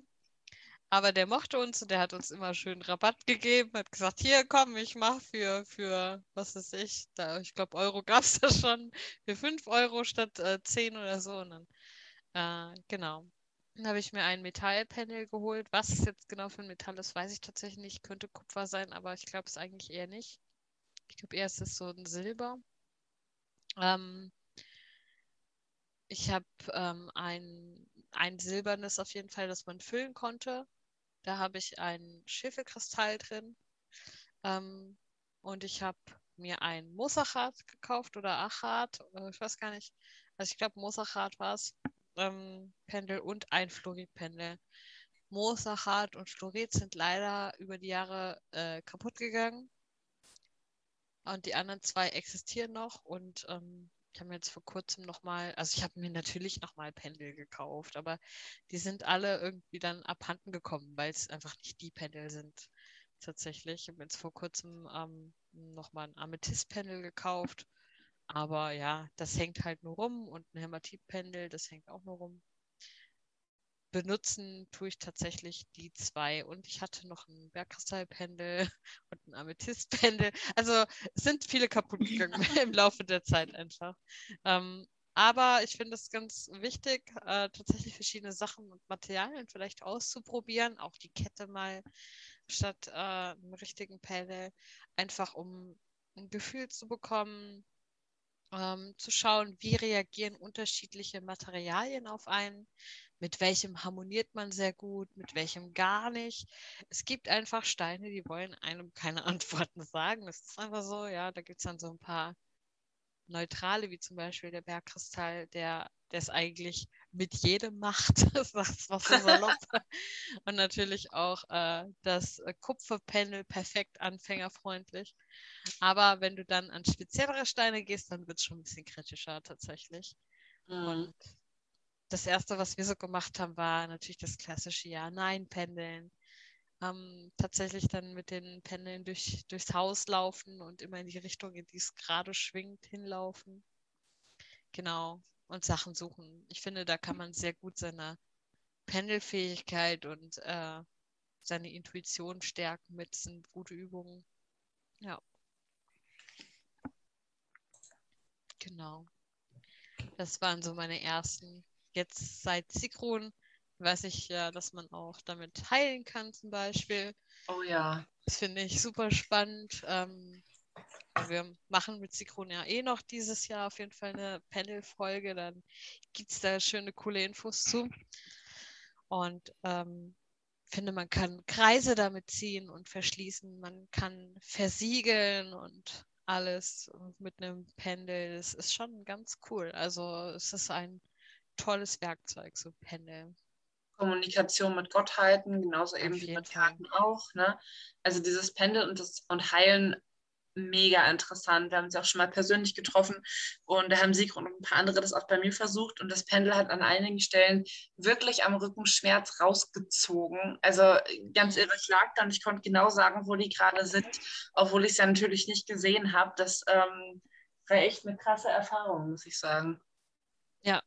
Aber der mochte uns und der hat uns immer schön Rabatt gegeben, hat gesagt, hier komm, ich mache für, für, was weiß ich, da, ich glaube Euro gab es da schon, für 5 Euro statt äh, 10 oder so. Und dann, äh, genau. Dann habe ich mir ein Metallpanel geholt. Was es jetzt genau für ein Metall ist, weiß ich tatsächlich nicht. Könnte Kupfer sein, aber ich glaube es eigentlich eher nicht. Ich glaube, eher ist so ein Silber. Ähm, ich habe ähm, ein, ein silbernes auf jeden Fall, das man füllen konnte. Da habe ich ein Schwefelkristall drin. Ähm, und ich habe mir ein Mosachat gekauft oder Achat, äh, ich weiß gar nicht. Also ich glaube Mosachat war es. Ähm, Pendel und ein Fluoridpendel. Mosachat und Fluorid sind leider über die Jahre äh, kaputt gegangen. Und die anderen zwei existieren noch und ähm, ich habe mir jetzt vor kurzem nochmal, also ich habe mir natürlich nochmal Pendel gekauft, aber die sind alle irgendwie dann abhanden gekommen, weil es einfach nicht die Pendel sind. Tatsächlich. Ich habe jetzt vor kurzem ähm, nochmal ein Amethyst-Pendel gekauft. Aber ja, das hängt halt nur rum und ein Hämatit-Pendel, das hängt auch nur rum benutzen tue ich tatsächlich die zwei. Und ich hatte noch ein Bergkristallpendel und ein Amethystpendel. Also es sind viele kaputt gegangen im Laufe der Zeit einfach. Ähm, aber ich finde es ganz wichtig, äh, tatsächlich verschiedene Sachen und Materialien vielleicht auszuprobieren. Auch die Kette mal statt äh, einem richtigen Pendel. Einfach um ein Gefühl zu bekommen, ähm, zu schauen, wie reagieren unterschiedliche Materialien auf einen mit welchem harmoniert man sehr gut, mit welchem gar nicht. Es gibt einfach Steine, die wollen einem keine Antworten sagen. Es ist einfach so, ja, da gibt es dann so ein paar neutrale, wie zum Beispiel der Bergkristall, der es eigentlich mit jedem macht, das was so salopp. und natürlich auch äh, das Kupferpanel perfekt anfängerfreundlich. Aber wenn du dann an speziellere Steine gehst, dann wird es schon ein bisschen kritischer tatsächlich. Mhm. Und das erste, was wir so gemacht haben, war natürlich das klassische Ja-Nein-Pendeln. Ähm, tatsächlich dann mit den Pendeln durch, durchs Haus laufen und immer in die Richtung, in die es gerade schwingt, hinlaufen. Genau. Und Sachen suchen. Ich finde, da kann man sehr gut seine Pendelfähigkeit und äh, seine Intuition stärken mit sind gute Übungen. Ja. Genau. Das waren so meine ersten. Jetzt seit Sikron weiß ich ja, dass man auch damit heilen kann, zum Beispiel. Oh ja. Das finde ich super spannend. Ähm, wir machen mit Sikron ja eh noch dieses Jahr auf jeden Fall eine Panel-Folge. Dann gibt es da schöne, coole Infos zu. Und ähm, finde, man kann Kreise damit ziehen und verschließen. Man kann versiegeln und alles mit einem Pendel. Das ist schon ganz cool. Also es ist ein tolles Werkzeug, so Pendel. Kommunikation mit Gottheiten, genauso eben wie mit Karten auch. Ne? Also dieses Pendel und das und Heilen mega interessant. Wir haben sie auch schon mal persönlich getroffen und da haben sie und ein paar andere das auch bei mir versucht und das Pendel hat an einigen Stellen wirklich am Rückenschmerz rausgezogen. Also ganz irre, ich lag da und ich konnte genau sagen, wo die gerade sind, obwohl ich es ja natürlich nicht gesehen habe. Das ähm, war echt eine krasse Erfahrung, muss ich sagen. Ja.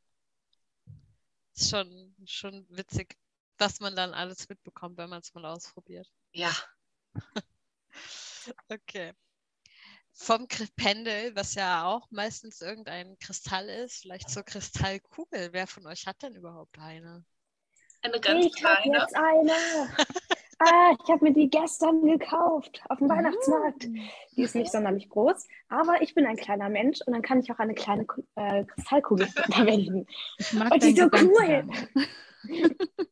Ist schon, schon witzig, was man dann alles mitbekommt, wenn man es mal ausprobiert. Ja. okay vom Pendel, was ja auch meistens irgendein Kristall ist, vielleicht zur Kristallkugel. Wer von euch hat denn überhaupt eine? Eine ganz ich habe jetzt eine. ah, ich habe mir die gestern gekauft auf dem. Weihnachtsmarkt. Die ist nicht sonderlich groß, aber ich bin ein kleiner Mensch und dann kann ich auch eine kleine äh, Kristallkugel verwenden. Ich mag und die so cool.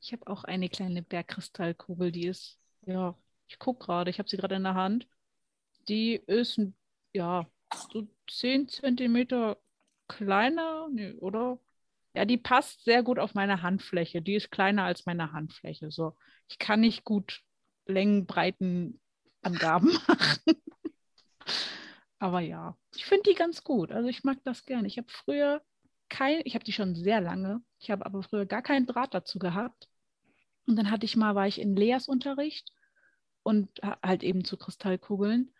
ich habe auch eine kleine Bergkristallkugel, die ist, ja, ich gucke gerade, ich habe sie gerade in der Hand. Die ist ja so 10 cm kleiner, nee, oder? Ja, die passt sehr gut auf meine Handfläche. Die ist kleiner als meine Handfläche. So, ich kann nicht gut Längenbreiten Angaben machen. Aber ja, ich finde die ganz gut. Also ich mag das gerne. Ich habe früher kein, ich habe die schon sehr lange. Ich habe aber früher gar keinen Draht dazu gehabt. Und dann hatte ich mal, war ich in Leas Unterricht und halt eben zu Kristallkugeln.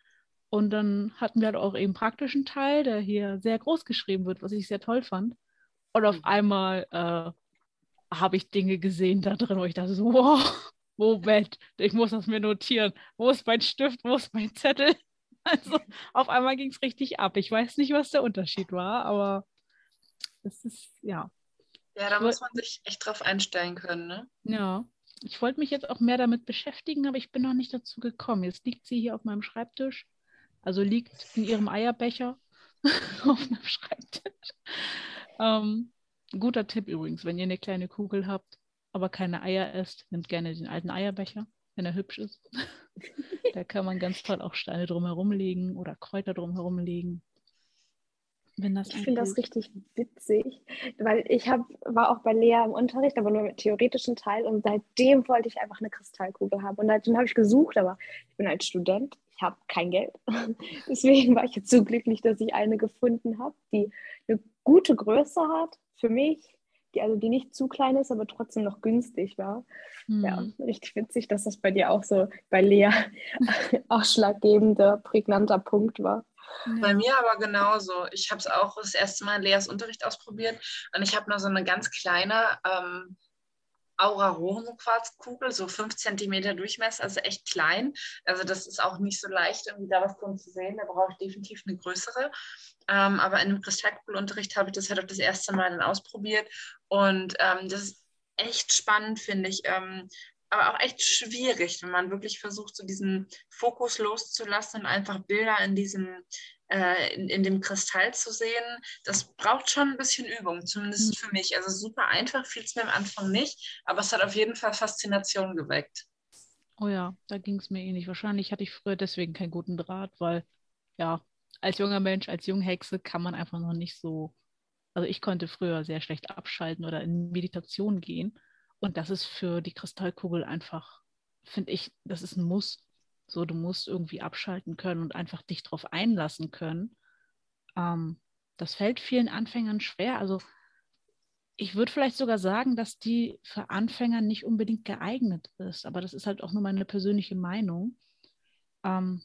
Und dann hatten wir halt auch eben praktischen Teil, der hier sehr groß geschrieben wird, was ich sehr toll fand. Und auf mhm. einmal äh, habe ich Dinge gesehen da drin, wo ich dachte so, wow, Moment, ich muss das mir notieren. Wo ist mein Stift, wo ist mein Zettel? Also auf einmal ging es richtig ab. Ich weiß nicht, was der Unterschied war, aber es ist, ja. Ja, da muss man sich echt drauf einstellen können, ne? Ja. Ich wollte mich jetzt auch mehr damit beschäftigen, aber ich bin noch nicht dazu gekommen. Jetzt liegt sie hier auf meinem Schreibtisch also liegt in ihrem Eierbecher auf einem Schreibtisch. Ähm, guter Tipp übrigens, wenn ihr eine kleine Kugel habt, aber keine Eier esst, nimmt gerne den alten Eierbecher, wenn er hübsch ist. da kann man ganz toll auch Steine drumherum legen oder Kräuter drumherum legen. ich finde das richtig witzig, weil ich hab, war auch bei Lea im Unterricht, aber nur mit theoretischen Teil und seitdem wollte ich einfach eine Kristallkugel haben und seitdem habe ich gesucht, aber ich bin als Student, ich habe kein Geld. Deswegen war ich jetzt so glücklich, dass ich eine gefunden habe, die eine gute Größe hat für mich, die also die nicht zu klein ist, aber trotzdem noch günstig war. Mhm. Ja, richtig witzig, dass das bei dir auch so bei Lea ausschlaggebender, prägnanter Punkt war. Bei mir aber genauso. Ich habe es auch das erste Mal in Leas Unterricht ausprobiert und ich habe noch so eine ganz kleine ähm, Aura-Rosen-Quarzkugel, so 5 cm Durchmesser, also echt klein. Also das ist auch nicht so leicht, irgendwie da was drin zu sehen. Da brauche ich definitiv eine größere. Ähm, aber in dem Kristallkugelunterricht habe ich das halt auch das erste Mal dann ausprobiert. Und ähm, das ist echt spannend, finde ich. Ähm, aber auch echt schwierig, wenn man wirklich versucht, so diesen Fokus loszulassen und einfach Bilder in diesem äh, in, in, dem Kristall zu sehen, das braucht schon ein bisschen Übung, zumindest mhm. für mich. Also super einfach fiel es mir am Anfang nicht, aber es hat auf jeden Fall Faszination geweckt. Oh ja, da ging es mir ähnlich. Wahrscheinlich hatte ich früher deswegen keinen guten Draht, weil ja, als junger Mensch, als Junghexe kann man einfach noch nicht so, also ich konnte früher sehr schlecht abschalten oder in Meditation gehen. Und das ist für die Kristallkugel einfach, finde ich, das ist ein Muss. So, du musst irgendwie abschalten können und einfach dich darauf einlassen können. Ähm, das fällt vielen Anfängern schwer. Also ich würde vielleicht sogar sagen, dass die für Anfänger nicht unbedingt geeignet ist. Aber das ist halt auch nur meine persönliche Meinung. Ähm,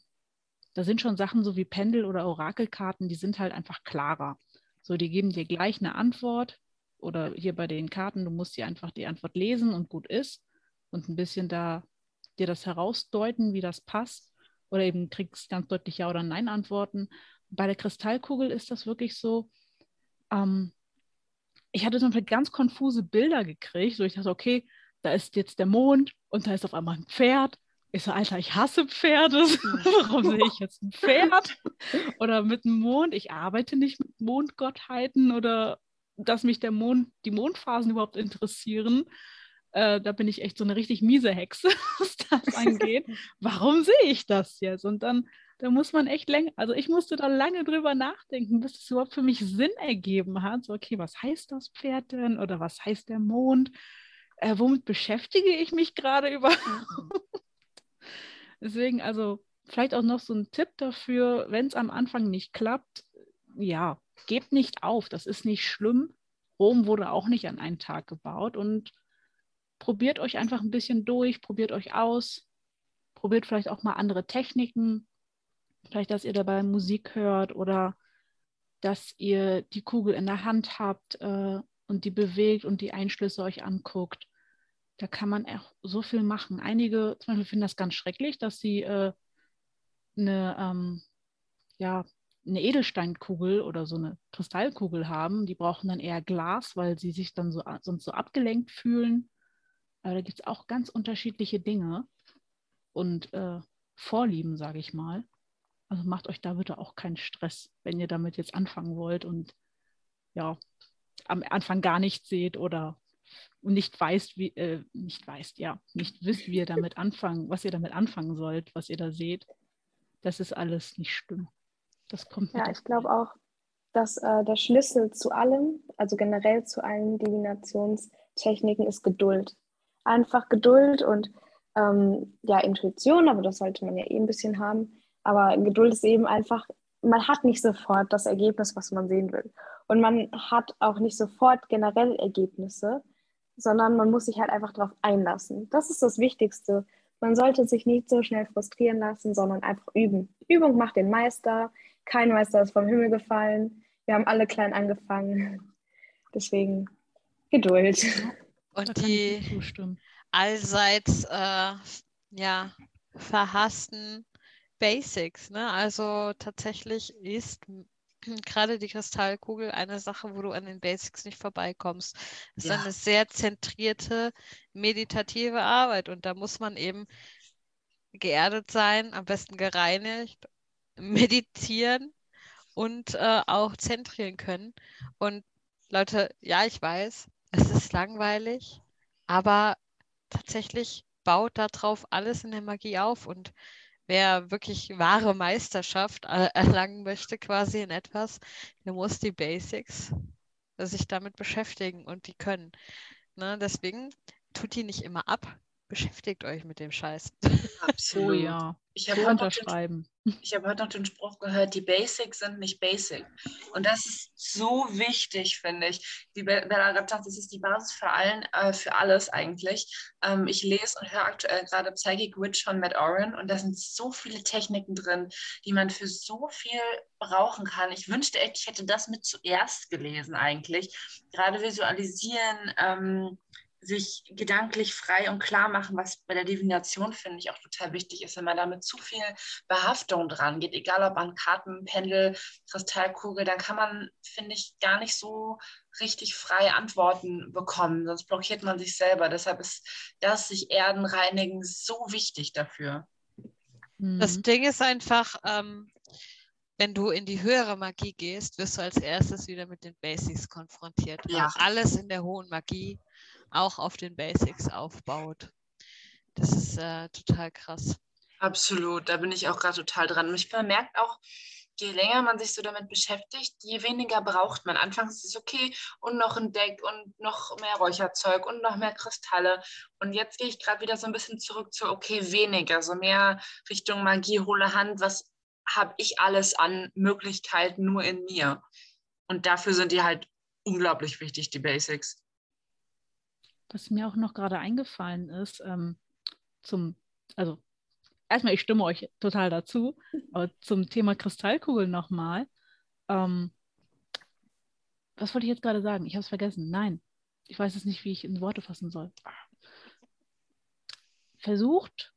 da sind schon Sachen so wie Pendel oder Orakelkarten, die sind halt einfach klarer. So, die geben dir gleich eine Antwort. Oder hier bei den Karten, du musst dir einfach die Antwort lesen und gut ist. Und ein bisschen da dir das herausdeuten, wie das passt. Oder eben kriegst ganz deutlich Ja oder Nein Antworten. Bei der Kristallkugel ist das wirklich so, ähm, ich hatte zum Beispiel ganz konfuse Bilder gekriegt, so ich dachte, okay, da ist jetzt der Mond und da ist auf einmal ein Pferd. Ich so, Alter, ich hasse Pferde. Warum sehe ich jetzt ein Pferd? Oder mit dem Mond. Ich arbeite nicht mit Mondgottheiten oder dass mich der Mond, die Mondphasen überhaupt interessieren. Äh, da bin ich echt so eine richtig miese Hexe, was das angeht. Warum sehe ich das jetzt? Und dann, da muss man echt länger, also ich musste da lange drüber nachdenken, bis es überhaupt für mich Sinn ergeben hat. So, okay, was heißt das Pferd denn? Oder was heißt der Mond? Äh, womit beschäftige ich mich gerade überhaupt? Deswegen, also vielleicht auch noch so ein Tipp dafür, wenn es am Anfang nicht klappt, ja, gebt nicht auf, das ist nicht schlimm. Rom wurde auch nicht an einen Tag gebaut und probiert euch einfach ein bisschen durch, probiert euch aus, probiert vielleicht auch mal andere Techniken, vielleicht, dass ihr dabei Musik hört oder dass ihr die Kugel in der Hand habt äh, und die bewegt und die Einschlüsse euch anguckt. Da kann man auch so viel machen. Einige zum Beispiel finden das ganz schrecklich, dass sie äh, eine, ähm, ja, eine Edelsteinkugel oder so eine Kristallkugel haben. Die brauchen dann eher Glas, weil sie sich dann so, sonst so abgelenkt fühlen. Aber da gibt es auch ganz unterschiedliche Dinge und äh, Vorlieben, sage ich mal. Also macht euch da bitte auch keinen Stress, wenn ihr damit jetzt anfangen wollt und ja, am Anfang gar nichts seht oder nicht weißt, wie, äh, nicht weißt, ja, nicht wisst, wie ihr damit anfangen, was ihr damit anfangen sollt, was ihr da seht. Das ist alles nicht schlimm. Das kommt Ja, ich glaube auch, dass äh, der Schlüssel zu allem, also generell zu allen Divinationstechniken, ist Geduld einfach Geduld und ähm, ja, Intuition, aber das sollte man ja eh ein bisschen haben. Aber Geduld ist eben einfach, man hat nicht sofort das Ergebnis, was man sehen will. Und man hat auch nicht sofort generell Ergebnisse, sondern man muss sich halt einfach darauf einlassen. Das ist das Wichtigste. Man sollte sich nicht so schnell frustrieren lassen, sondern einfach üben. Übung macht den Meister. Kein Meister ist vom Himmel gefallen. Wir haben alle klein angefangen. Deswegen Geduld. Und die allseits äh, ja, verhassten Basics. Ne? Also tatsächlich ist gerade die Kristallkugel eine Sache, wo du an den Basics nicht vorbeikommst. Es ist ja. eine sehr zentrierte, meditative Arbeit und da muss man eben geerdet sein, am besten gereinigt, meditieren und äh, auch zentrieren können. Und Leute, ja, ich weiß, es ist langweilig, aber tatsächlich baut darauf alles in der Magie auf und wer wirklich wahre Meisterschaft erlangen möchte, quasi in etwas, der muss die Basics sich damit beschäftigen und die können. Ne? Deswegen tut die nicht immer ab, beschäftigt euch mit dem Scheiß. Absolut. Oh ja. Ich habe unterschreiben. Ich habe heute noch den Spruch gehört, die Basics sind nicht basic. Und das ist so wichtig, finde ich. Wie Bella gerade sagt, das ist die Basis für, allen, äh, für alles eigentlich. Ähm, ich lese und höre aktuell gerade Psychic Witch von Matt Oren und da sind so viele Techniken drin, die man für so viel brauchen kann. Ich wünschte echt, ich hätte das mit zuerst gelesen eigentlich. Gerade visualisieren, ähm, sich gedanklich frei und klar machen, was bei der Divination, finde ich, auch total wichtig ist, wenn man damit zu viel Behaftung dran geht, egal ob an Karten, Pendel, Kristallkugel, dann kann man, finde ich, gar nicht so richtig frei Antworten bekommen, sonst blockiert man sich selber. Deshalb ist das sich Erden reinigen so wichtig dafür. Das mhm. Ding ist einfach, ähm, wenn du in die höhere Magie gehst, wirst du als erstes wieder mit den Basics konfrontiert. Ja. Alles in der hohen Magie auch auf den Basics aufbaut. Das ist äh, total krass. Absolut, da bin ich auch gerade total dran. Und ich bemerke auch, je länger man sich so damit beschäftigt, je weniger braucht man. Anfangs ist es okay und noch ein Deck und noch mehr Räucherzeug und noch mehr Kristalle. Und jetzt gehe ich gerade wieder so ein bisschen zurück zu, okay, weniger, so mehr Richtung Magie, hohle Hand. Was habe ich alles an Möglichkeiten nur in mir? Und dafür sind die halt unglaublich wichtig, die Basics. Was mir auch noch gerade eingefallen ist, ähm, zum, also erstmal, ich stimme euch total dazu, aber zum Thema Kristallkugeln nochmal. Ähm, was wollte ich jetzt gerade sagen? Ich habe es vergessen. Nein, ich weiß es nicht, wie ich in Worte fassen soll. Versucht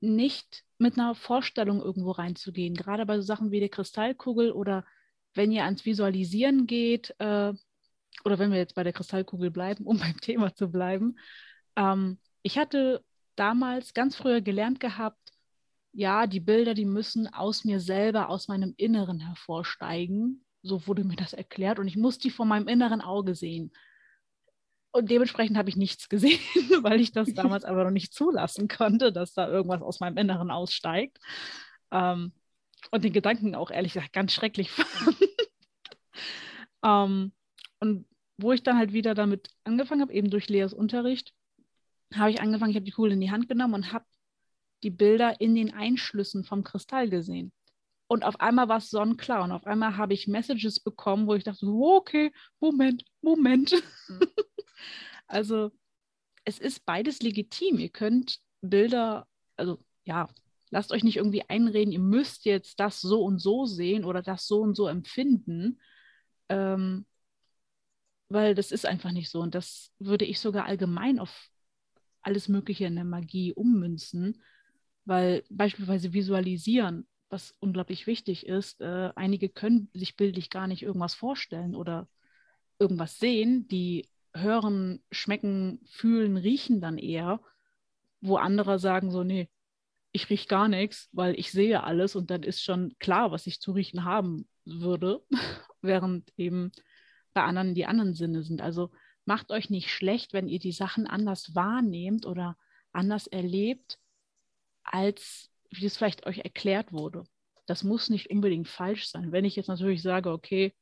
nicht mit einer Vorstellung irgendwo reinzugehen, gerade bei so Sachen wie der Kristallkugel oder wenn ihr ans Visualisieren geht, äh, oder wenn wir jetzt bei der Kristallkugel bleiben, um beim Thema zu bleiben. Ähm, ich hatte damals ganz früher gelernt gehabt, ja, die Bilder, die müssen aus mir selber, aus meinem Inneren hervorsteigen. So wurde mir das erklärt und ich muss die vor meinem inneren Auge sehen. Und dementsprechend habe ich nichts gesehen, weil ich das damals aber noch nicht zulassen konnte, dass da irgendwas aus meinem Inneren aussteigt. Ähm, und den Gedanken auch ehrlich gesagt ganz schrecklich fand. ähm, und wo ich dann halt wieder damit angefangen habe, eben durch Leas Unterricht, habe ich angefangen, ich habe die Kugel in die Hand genommen und habe die Bilder in den Einschlüssen vom Kristall gesehen. Und auf einmal war es sonnenklar und auf einmal habe ich Messages bekommen, wo ich dachte, okay, Moment, Moment. Mhm. also es ist beides legitim. Ihr könnt Bilder, also ja, lasst euch nicht irgendwie einreden, ihr müsst jetzt das so und so sehen oder das so und so empfinden. Ähm, weil das ist einfach nicht so. Und das würde ich sogar allgemein auf alles Mögliche in der Magie ummünzen, weil beispielsweise visualisieren, was unglaublich wichtig ist, äh, einige können sich bildlich gar nicht irgendwas vorstellen oder irgendwas sehen, die hören, schmecken, fühlen, riechen dann eher, wo andere sagen so, nee, ich rieche gar nichts, weil ich sehe alles und dann ist schon klar, was ich zu riechen haben würde, während eben bei anderen die anderen Sinne sind. Also macht euch nicht schlecht, wenn ihr die Sachen anders wahrnehmt oder anders erlebt, als wie es vielleicht euch erklärt wurde. Das muss nicht unbedingt falsch sein. Wenn ich jetzt natürlich sage, okay,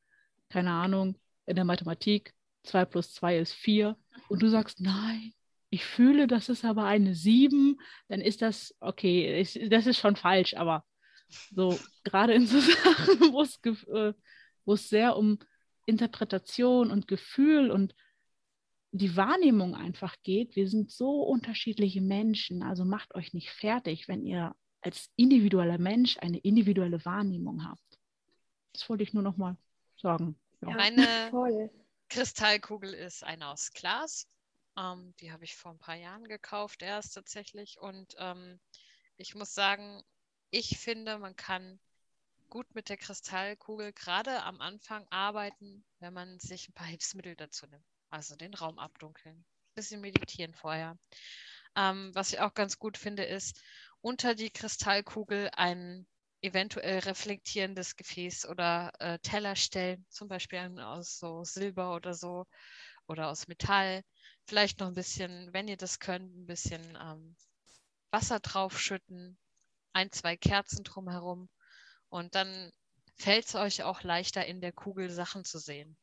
keine Ahnung, in der Mathematik 2 plus 2 ist 4 und du sagst, nein, ich fühle, das ist aber eine 7, dann ist das, okay, das ist schon falsch, aber so gerade in so Sachen, wo es, äh, wo es sehr um Interpretation und Gefühl und die Wahrnehmung einfach geht. Wir sind so unterschiedliche Menschen, also macht euch nicht fertig, wenn ihr als individueller Mensch eine individuelle Wahrnehmung habt. Das wollte ich nur noch mal sagen. Ja. Meine Voll. Kristallkugel ist eine aus Glas. Ähm, die habe ich vor ein paar Jahren gekauft erst tatsächlich. Und ähm, ich muss sagen, ich finde, man kann gut mit der Kristallkugel gerade am Anfang arbeiten, wenn man sich ein paar Hilfsmittel dazu nimmt. Also den Raum abdunkeln, ein bisschen meditieren vorher. Ähm, was ich auch ganz gut finde, ist unter die Kristallkugel ein eventuell reflektierendes Gefäß oder äh, Teller stellen, zum Beispiel aus so Silber oder so oder aus Metall. Vielleicht noch ein bisschen, wenn ihr das könnt, ein bisschen ähm, Wasser draufschütten, ein, zwei Kerzen drumherum und dann fällt es euch auch leichter, in der Kugel Sachen zu sehen.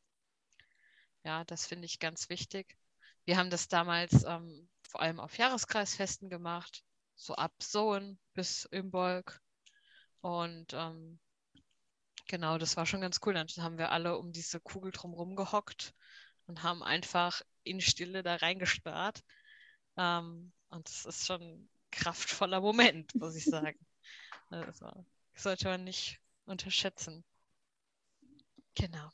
Ja, das finde ich ganz wichtig. Wir haben das damals ähm, vor allem auf Jahreskreisfesten gemacht, so ab Sohn bis Imbolg. Und ähm, genau, das war schon ganz cool. Dann haben wir alle um diese Kugel drumherum gehockt und haben einfach in Stille da reingestarrt. Ähm, und das ist schon ein kraftvoller Moment, muss ich sagen. Also, sollte man nicht unterschätzen. Genau.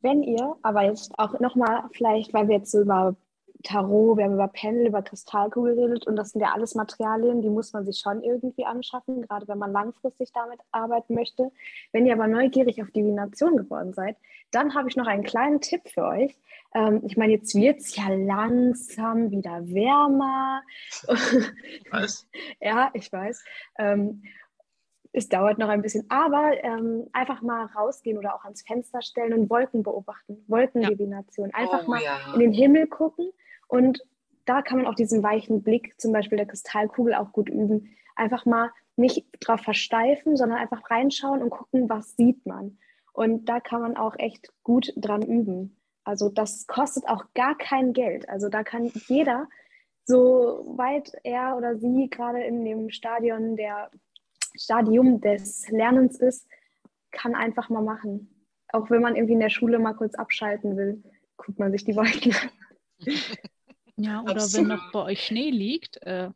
Wenn ihr, aber jetzt auch nochmal vielleicht, weil wir jetzt so über Tarot, wir haben über Pendel, über Kristallkugel geredet und das sind ja alles Materialien, die muss man sich schon irgendwie anschaffen, gerade wenn man langfristig damit arbeiten möchte. Wenn ihr aber neugierig auf Divination geworden seid, dann habe ich noch einen kleinen Tipp für euch. Ähm, ich meine, jetzt wird es ja langsam wieder wärmer. Was? ja, ich weiß. Ähm, es dauert noch ein bisschen, aber ähm, einfach mal rausgehen oder auch ans Fenster stellen und Wolken beobachten, Wolkendivination. Einfach oh, mal ja. in den Himmel gucken und da kann man auch diesen weichen Blick, zum Beispiel der Kristallkugel, auch gut üben. Einfach mal nicht drauf versteifen, sondern einfach reinschauen und gucken, was sieht man. Und da kann man auch echt gut dran üben. Also das kostet auch gar kein Geld. Also da kann jeder, so weit er oder sie gerade in dem Stadion der Stadium des Lernens ist, kann einfach mal machen. Auch wenn man irgendwie in der Schule mal kurz abschalten will, guckt man sich die Wolken an. Ja, oder Absolut. wenn noch bei euch Schnee liegt, äh,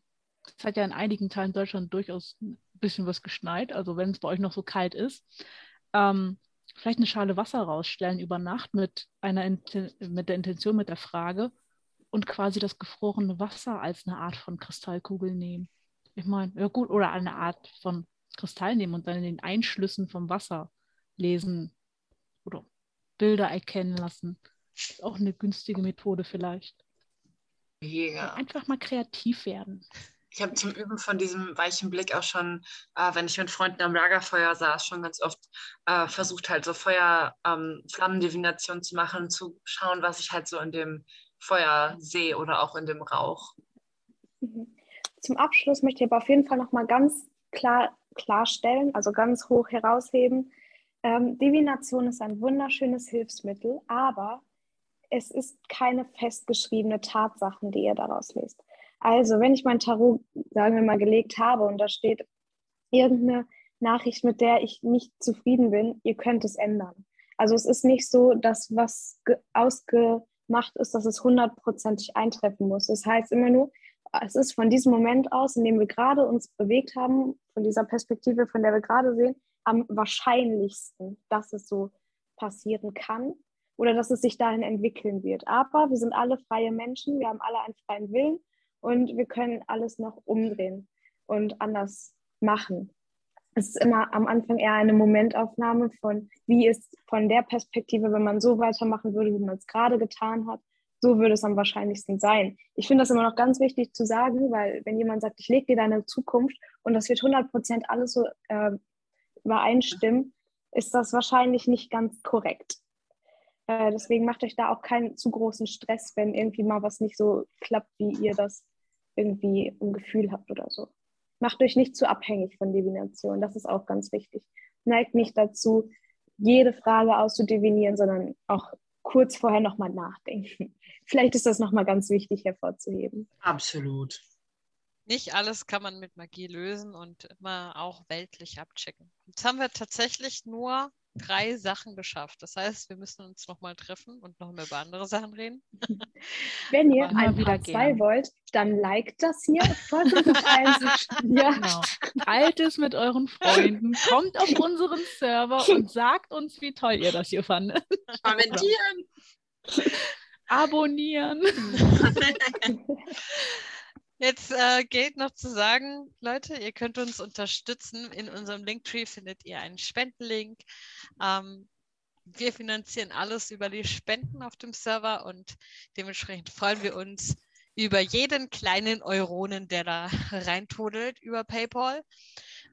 es hat ja in einigen Teilen Deutschland durchaus ein bisschen was geschneit, also wenn es bei euch noch so kalt ist, ähm, vielleicht eine Schale Wasser rausstellen über Nacht mit, einer mit der Intention, mit der Frage und quasi das gefrorene Wasser als eine Art von Kristallkugel nehmen. Ich meine, ja gut, oder eine Art von Kristall nehmen und dann in den Einschlüssen vom Wasser lesen oder Bilder erkennen lassen. Das ist auch eine günstige Methode vielleicht. Mega. Einfach mal kreativ werden. Ich habe zum Üben von diesem weichen Blick auch schon, äh, wenn ich mit Freunden am Lagerfeuer saß, schon ganz oft äh, versucht, halt so Feuer-Flammendivination ähm, zu machen, zu schauen, was ich halt so in dem Feuer sehe oder auch in dem Rauch. Mhm. Zum Abschluss möchte ich aber auf jeden Fall nochmal ganz klar klarstellen, also ganz hoch herausheben. Ähm, Divination ist ein wunderschönes Hilfsmittel, aber es ist keine festgeschriebene Tatsachen, die ihr daraus lest. Also, wenn ich mein Tarot, sagen wir mal, gelegt habe und da steht irgendeine Nachricht, mit der ich nicht zufrieden bin, ihr könnt es ändern. Also es ist nicht so, dass was ausgemacht ist, dass es hundertprozentig eintreffen muss. Das heißt immer nur, es ist von diesem Moment aus, in dem wir gerade uns bewegt haben, von dieser Perspektive, von der wir gerade sehen, am wahrscheinlichsten, dass es so passieren kann oder dass es sich dahin entwickeln wird. Aber wir sind alle freie Menschen, wir haben alle einen freien Willen und wir können alles noch umdrehen und anders machen. Es ist immer am Anfang eher eine Momentaufnahme von, wie ist von der Perspektive, wenn man so weitermachen würde, wie man es gerade getan hat, so würde es am wahrscheinlichsten sein. Ich finde das immer noch ganz wichtig zu sagen, weil wenn jemand sagt, ich lege dir deine Zukunft und das wird 100 Prozent alles so äh, übereinstimmen, ist das wahrscheinlich nicht ganz korrekt. Äh, deswegen macht euch da auch keinen zu großen Stress, wenn irgendwie mal was nicht so klappt, wie ihr das irgendwie ein Gefühl habt oder so. Macht euch nicht zu abhängig von Divination, das ist auch ganz wichtig. Neigt nicht dazu, jede Frage auszudivinieren, sondern auch kurz vorher nochmal nachdenken. Vielleicht ist das nochmal ganz wichtig hervorzuheben. Absolut. Nicht alles kann man mit Magie lösen und immer auch weltlich abchecken. Jetzt haben wir tatsächlich nur drei Sachen geschafft. Das heißt, wir müssen uns nochmal treffen und noch mal über andere Sachen reden. Wenn ihr ein wieder zwei wollt, dann liked das hier. Folgt uns auf allen ja. genau. Teilt es mit euren Freunden, kommt auf unseren Server und sagt uns, wie toll ihr das hier fandet. Kommentieren. Abonnieren. Jetzt äh, gilt noch zu sagen, Leute, ihr könnt uns unterstützen. In unserem Linktree findet ihr einen Spendenlink. Ähm, wir finanzieren alles über die Spenden auf dem Server und dementsprechend freuen wir uns über jeden kleinen Euronen, der da reintodelt über PayPal.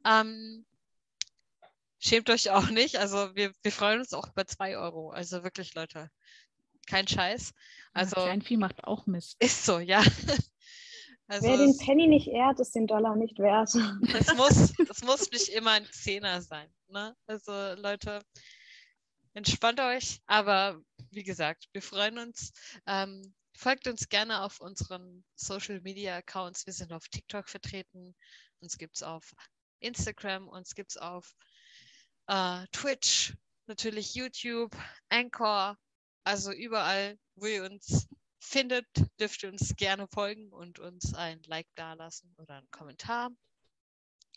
Ähm, schämt euch auch nicht. Also wir, wir freuen uns auch über zwei Euro. Also wirklich, Leute, kein Scheiß. Also, Kleinvieh macht auch Mist. Ist so, ja. Also Wer den Penny nicht ehrt, ist den Dollar nicht wert. Das muss, das muss nicht immer ein Zehner sein. Ne? Also Leute, entspannt euch. Aber wie gesagt, wir freuen uns. Ähm, folgt uns gerne auf unseren Social Media Accounts. Wir sind auf TikTok vertreten. Uns gibt es auf Instagram, uns gibt es auf äh, Twitch, natürlich YouTube, Anchor, also überall, wo ihr uns findet, dürft ihr uns gerne folgen und uns ein Like dalassen oder einen Kommentar.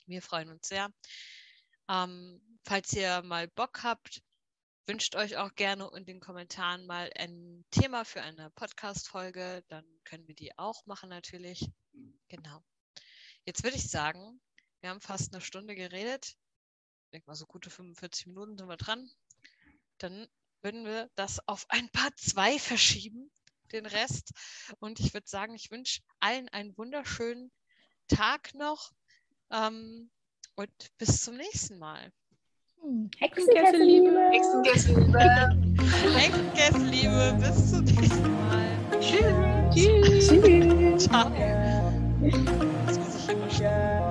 Wir freuen uns sehr. Ähm, falls ihr mal Bock habt, wünscht euch auch gerne in den Kommentaren mal ein Thema für eine Podcast-Folge, dann können wir die auch machen natürlich. Genau. Jetzt würde ich sagen, wir haben fast eine Stunde geredet. Ich denke mal, so gute 45 Minuten sind wir dran. Dann würden wir das auf ein paar zwei verschieben den Rest. Und ich würde sagen, ich wünsche allen einen wunderschönen Tag noch ähm, und bis zum nächsten Mal. Hm. Hexenkesselliebe. Hexenkesselliebe. Hexenkesselliebe. Bis zum nächsten Mal. Tschüss. Tschüss. Tschüss. Ciao. Das muss ich immer schnell.